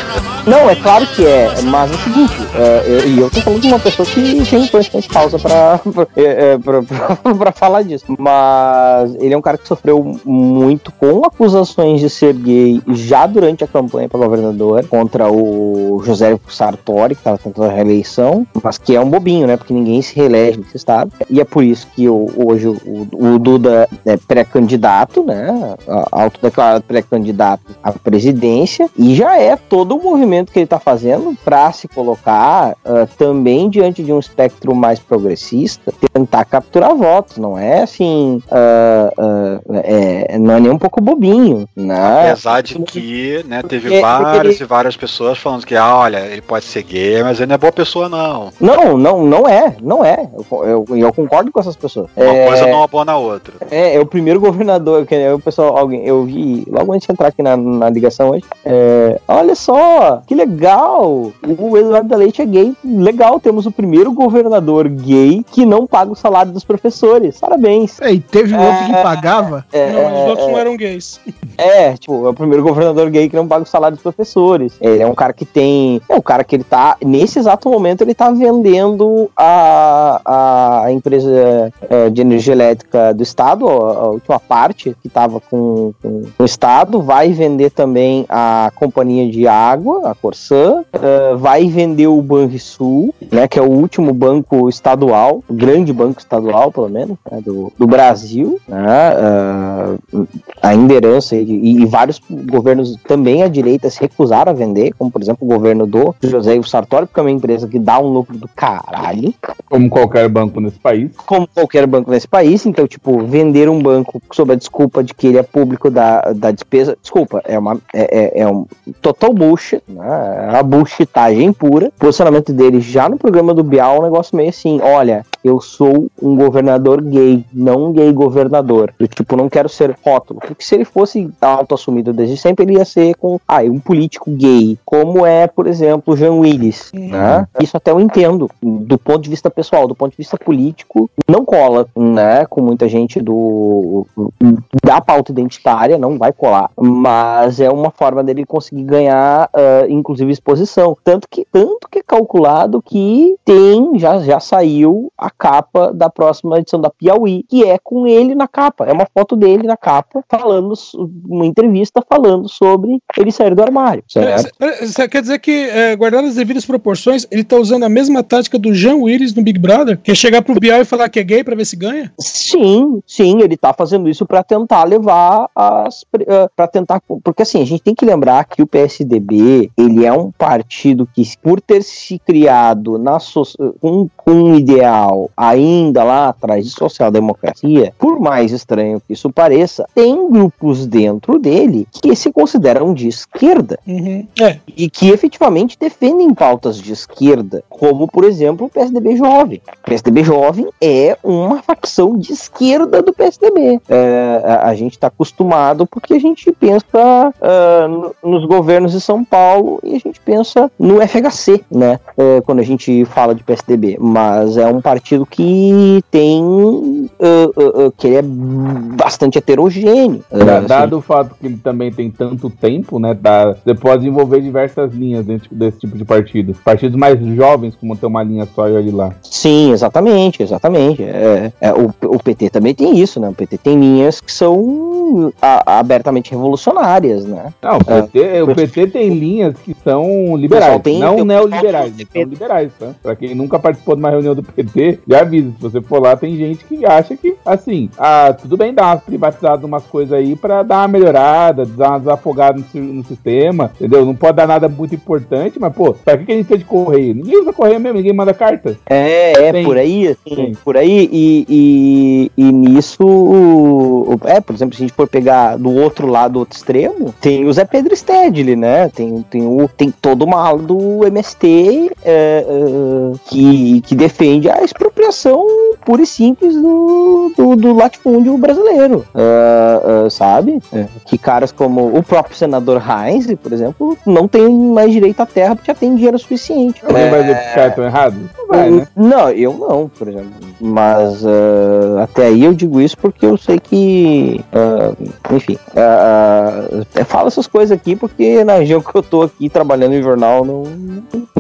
[SPEAKER 19] Não, é claro que é, mas é o seguinte, é, eu- e eu tô falando de uma pessoa que tem bastante pausa pra, é, é, pra, pra- pra falar disso. Mas ele é um cara que sofreu muito com acusações de ser gay já durante a campanha para governador contra o José Sartori, que tava tentando a reeleição, mas que é um bobinho, né? Porque ninguém se reelege nesse estado. E é por isso que o- hoje o, o Duda é pré-candidato, né? Autodeclarado pré-candidato à presidência. E já é todo o movimento que ele tá fazendo para se colocar ah, também diante de um espectro mais progressista, tentar capturar votos. Não é assim. ah, ah, é, não é nem um pouco bobinho, né?
[SPEAKER 15] Apesar de que, né, teve
[SPEAKER 19] É,
[SPEAKER 15] várias
[SPEAKER 19] porque
[SPEAKER 15] e várias pessoas falando que, ah, olha, ele pode ser gay, mas ele não é boa pessoa, não.
[SPEAKER 19] Não, não, não é, não é. Eu, eu, eu concordo com essas pessoas.
[SPEAKER 15] Uma
[SPEAKER 19] é,
[SPEAKER 15] coisa não abona a outra.
[SPEAKER 19] É, é o primeiro governador, que é o pessoal, alguém, eu vi logo antes de entrar aqui na, na ligação hoje. é, olha só, que legal! O Eduardo da Leite é gay. Legal, temos o primeiro governador gay que não paga o salário dos professores. Parabéns.
[SPEAKER 12] E teve um outro que pagava?
[SPEAKER 19] É,
[SPEAKER 16] Não, os
[SPEAKER 19] é,
[SPEAKER 16] outros não
[SPEAKER 19] é.
[SPEAKER 16] eram gays.
[SPEAKER 19] É, tipo, é o primeiro governador gay que não paga o salário dos professores. Ele é um cara que tem. É um cara que ele tá. Nesse exato momento, ele tá vendendo a, a empresa é, de energia elétrica do Estado, a, a última parte que tava com, com o Estado, vai vender também a companhia de água, a Corsã, é, vai vender o Banrisul, né, que é o último banco estadual, grande banco estadual, pelo menos, né, do, do Brasil, né, ah, ainda herança e, e vários governos também à direita se recusaram a vender, como por exemplo o governo do José Ivo Sartori, porque é uma empresa que dá um lucro do caralho,
[SPEAKER 18] Como qualquer banco nesse país.
[SPEAKER 19] como qualquer banco nesse país, então tipo, vender um banco sob a desculpa de que ele é público da, da despesa, desculpa, é uma é, é, é um total bullshit, né? É uma bullshitagem pura. O posicionamento dele já no programa do Bial é um negócio meio assim, olha, eu sou um governador gay, não um gay governador. Eu, tipo, não quero ser rótulo. Porque se ele fosse auto-assumido desde sempre, ele ia ser com, ah, um político gay, como é, por exemplo, o Jean Willis, né? Isso até eu entendo, do ponto de vista pessoal, do ponto de vista político, não cola, né? Com muita gente do da pauta identitária, não vai colar, mas é uma forma dele conseguir ganhar, ah, inclusive, exposição. Tanto que, tanto que é calculado que tem, já, já saiu a capa da próxima edição da Piauí, que é com ele na capa. É uma foto dele na capa, falando, uma entrevista falando sobre ele sair do armário. Certo?
[SPEAKER 16] É, Você quer dizer que, é, guardado as devidas proporções, ele tá usando a mesma tática do Jean Willis no Big Brother? Que é chegar pro Bial e falar que é gay pra ver se ganha?
[SPEAKER 19] Sim, sim, ele tá fazendo isso para tentar levar as para tentar, porque assim, a gente tem que lembrar que o PSDB, ele é um partido que por ter se criado na so- com, com um ideal ainda lá atrás de social-democracia, por mais estranho que isso pareça, tem grupos dentro dele que se consideram de esquerda
[SPEAKER 16] É.
[SPEAKER 19] e que efetivamente defendem pautas de esquerda, como por exemplo o PSDB Jovem. O PSDB Jovem é uma facção de esquerda do PSDB. É, a, a gente está acostumado porque a gente pensa no- nos governos de São Paulo e a gente pensa no FHC, né? É, quando a gente fala de PSDB, mas é um partido que tem ah, ah, ah, que ele é bastante heterogêneo. Ah, assim,
[SPEAKER 18] Dado o fato que ele também tem tanto tempo, né? Dá, você pode desenvolver diversas linhas dentro desse tipo de partido. Partidos mais jovens, como ter uma linha só e olha lá.
[SPEAKER 19] Sim, exatamente, exatamente. É, é, o, o PT também tem isso, né? O PT tem linhas que são a- abertamente revolucionárias, né?
[SPEAKER 18] Não, o PT, o PT tem linhas que são liberais,
[SPEAKER 19] tem-
[SPEAKER 18] não neoliberais, são liberais, tá? Pra quem nunca participou de uma reunião do PT, já avisa, se você for lá, tem gente que acha que, assim, ah, tudo bem dar umas privatizadas, umas coisas aí pra dar uma melhorada, dar uma desafogada no, no sistema, entendeu? Não pode dar nada muito importante, mas, pô, pra que, que a gente precisa de correio? Ninguém usa correio mesmo, ninguém manda carta.
[SPEAKER 19] É, é
[SPEAKER 18] Tem.
[SPEAKER 19] por aí, assim,
[SPEAKER 18] Tem.
[SPEAKER 19] por aí, e, e, e nisso, é, por exemplo, se a gente for pegar do outro lado, do outro extremo, tem o Zé Pedro Stedley, né? Tem, tem, o, tem toda uma ala do MST é, é, que, que defende a expropriação pura e simples do, do, do latifúndio brasileiro, é, é, sabe? Que caras como o próprio senador Heinz, por exemplo, não tem mais direito à terra porque já tem dinheiro suficiente.
[SPEAKER 18] Que os vai, né?
[SPEAKER 19] Não, eu não, por exemplo. mas uh, até aí eu digo isso porque eu sei que, uh, enfim, uh, falo essas coisas aqui porque na região que eu tô aqui trabalhando em jornal não,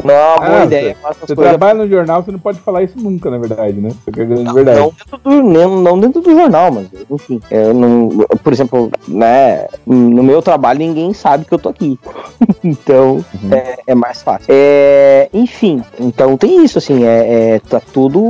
[SPEAKER 19] não é uma boa
[SPEAKER 18] Ah,
[SPEAKER 19] ideia.
[SPEAKER 18] Você, você trabalha no jornal, você não pode falar isso nunca, na verdade, né? Que é
[SPEAKER 19] Não,
[SPEAKER 18] verdade.
[SPEAKER 19] não dentro do, não, não dentro do jornal, mas enfim, eu não, por exemplo, né, no meu trabalho ninguém sabe que eu tô aqui, então é, é mais fácil. É, enfim, então tem isso assim, é, é, tá tudo,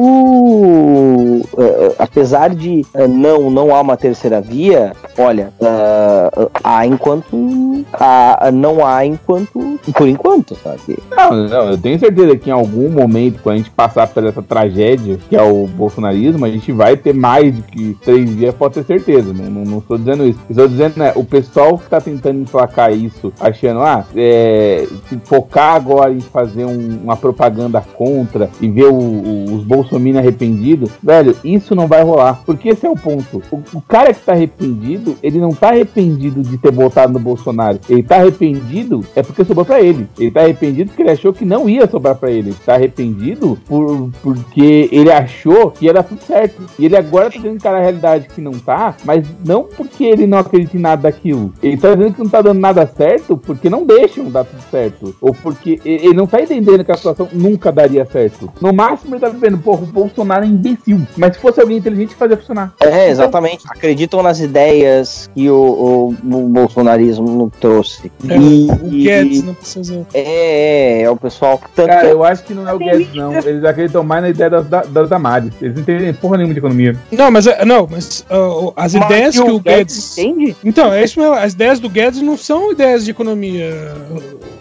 [SPEAKER 19] é, apesar de é, não não há uma terceira via, olha, é, há enquanto há, não há enquanto por enquanto, sabe?
[SPEAKER 18] Não, não, eu tenho certeza que em algum momento, quando a gente passar por essa tragédia, que é o bolsonarismo, a gente vai ter mais do que três dias, pode ter certeza. Não, não, não estou dizendo isso. Estou dizendo, né, o pessoal que tá tentando emplacar isso, achando, ah, é, se focar agora em fazer um- uma propaganda contra e ver o- o- os bolsominions arrependidos, velho, isso não vai rolar. Porque esse é o ponto. O, o cara que tá arrependido, ele não tá arrependido de ter votado no Bolsonaro. Ele tá arrependido é porque sobrou pra ele. Ele tá arrependido porque ele achou que não ia sobrar pra ele. Ele tá arrependido por, porque ele achou que era tudo certo. E ele agora tá tentando encarar a realidade que não tá, mas não porque ele não acredita em nada daquilo. Ele tá dizendo que não tá dando nada certo porque não deixam dar tudo certo. Ou porque ele não tá entendendo que a situação nunca daria certo. No máximo ele tá vendo, porra, o Bolsonaro é imbecil. Mas se fosse alguém inteligente, fazia funcionar.
[SPEAKER 19] É, exatamente. Acreditam nas ideias que o, o- o bolsonarismo trouxe.
[SPEAKER 16] É,
[SPEAKER 19] E-
[SPEAKER 16] o Guedes não precisa.
[SPEAKER 19] É, é o pessoal. Tanto
[SPEAKER 18] Cara,
[SPEAKER 19] que
[SPEAKER 18] eu acho que não é o Guedes, não. Eles acreditam mais na ideia das, da- das Damares. Eles não entendem porra nenhuma de economia.
[SPEAKER 16] Não, mas é- não, mas uh, as
[SPEAKER 19] Mas
[SPEAKER 16] ideias
[SPEAKER 19] que
[SPEAKER 16] que
[SPEAKER 19] o
[SPEAKER 16] o Guedes.
[SPEAKER 19] Entende?
[SPEAKER 16] Então, é isso mesmo. As ideias do Guedes não são ideias de economia,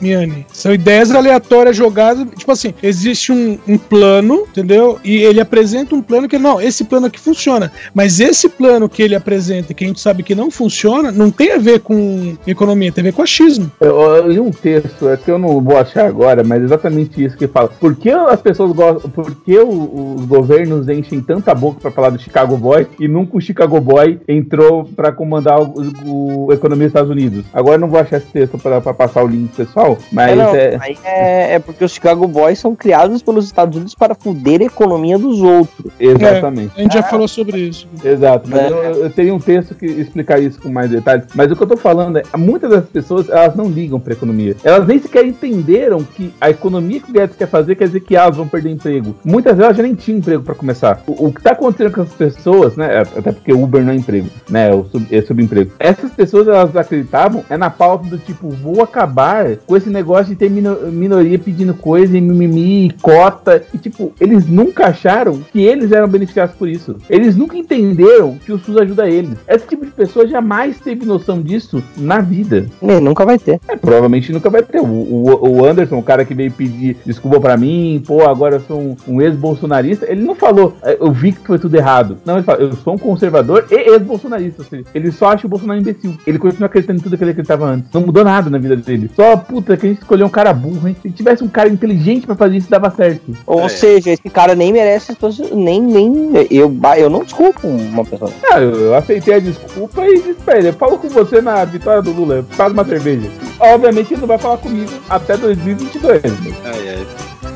[SPEAKER 16] Miane. São ideias aleatórias jogadas. Tipo assim, existe um, um plano, entendeu? E ele apresenta um plano que, não, esse plano aqui funciona. Mas esse plano que ele apresenta, que a gente sabe que não funciona, não tem a ver com economia, tem a ver com achismo.
[SPEAKER 18] Eu, eu li um texto, é que eu não vou achar agora, mas é exatamente isso que fala. Por que as pessoas gostam, por que o- os governos enchem tanta boca pra falar do Chicago Boy e nunca o Chicago Boy entrou pra comandar o, o- a economia dos Estados Unidos? Agora eu não vou achar esse texto pra, pra passar o link pessoal, mas
[SPEAKER 19] É, não,
[SPEAKER 18] é,
[SPEAKER 19] aí é, é porque os Chicago Boys são criados pelos Estados Unidos para foder a economia dos outros.
[SPEAKER 18] exatamente.
[SPEAKER 16] A gente já falou sobre isso.
[SPEAKER 18] Exato, mas
[SPEAKER 19] É.
[SPEAKER 18] eu, eu teria um texto que explicar isso com mais detalhes. Mas o que eu tô falando é, muitas das pessoas, elas não ligam pra economia. Elas nem sequer entenderam que a economia que o Guedes quer fazer quer dizer que elas vão perder emprego. Muitas delas já nem tinham emprego pra começar. O, o que tá acontecendo com essas pessoas, né, até porque Uber não é emprego, né, o sub, é subemprego. Essas pessoas, elas acreditavam é na pauta do tipo, vou acabar com esse negócio de ter mino- minoria pedindo coisa e mimimi e cota. E tipo, eles nunca acharam que eles eram beneficiados por isso. Eles nunca entenderam que o SUS ajuda eles. Esse tipo de pessoa jamais teve noção disso na vida.
[SPEAKER 19] Nem, nunca vai ter.
[SPEAKER 18] É, provavelmente nunca vai ter. O, o, o Anderson, o cara que veio pedir desculpa pra mim, pô, agora eu sou um, um ex-bolsonarista, ele não falou, "É, eu vi que foi tudo errado. Não, ele fala, eu sou um conservador e ex-bolsonarista. Seja, ele só acha o Bolsonaro imbecil. Ele continua acreditando em tudo que ele acreditava antes. Não mudou nada na vida dele. Só, puta, que a gente escolheu um cara burro, hein? Se tivesse um cara inteligente pra fazer isso, dava certo.
[SPEAKER 19] Ou seja, esse cara nem merece nem nem eu eu não desculpo uma pessoa.
[SPEAKER 18] Ah, eu, eu aceitei a desculpa e disse pra ele, eu falo com você na vitória do Lula, faz uma cerveja. Obviamente ele não vai falar comigo até 2022. né?
[SPEAKER 11] Ai, ai.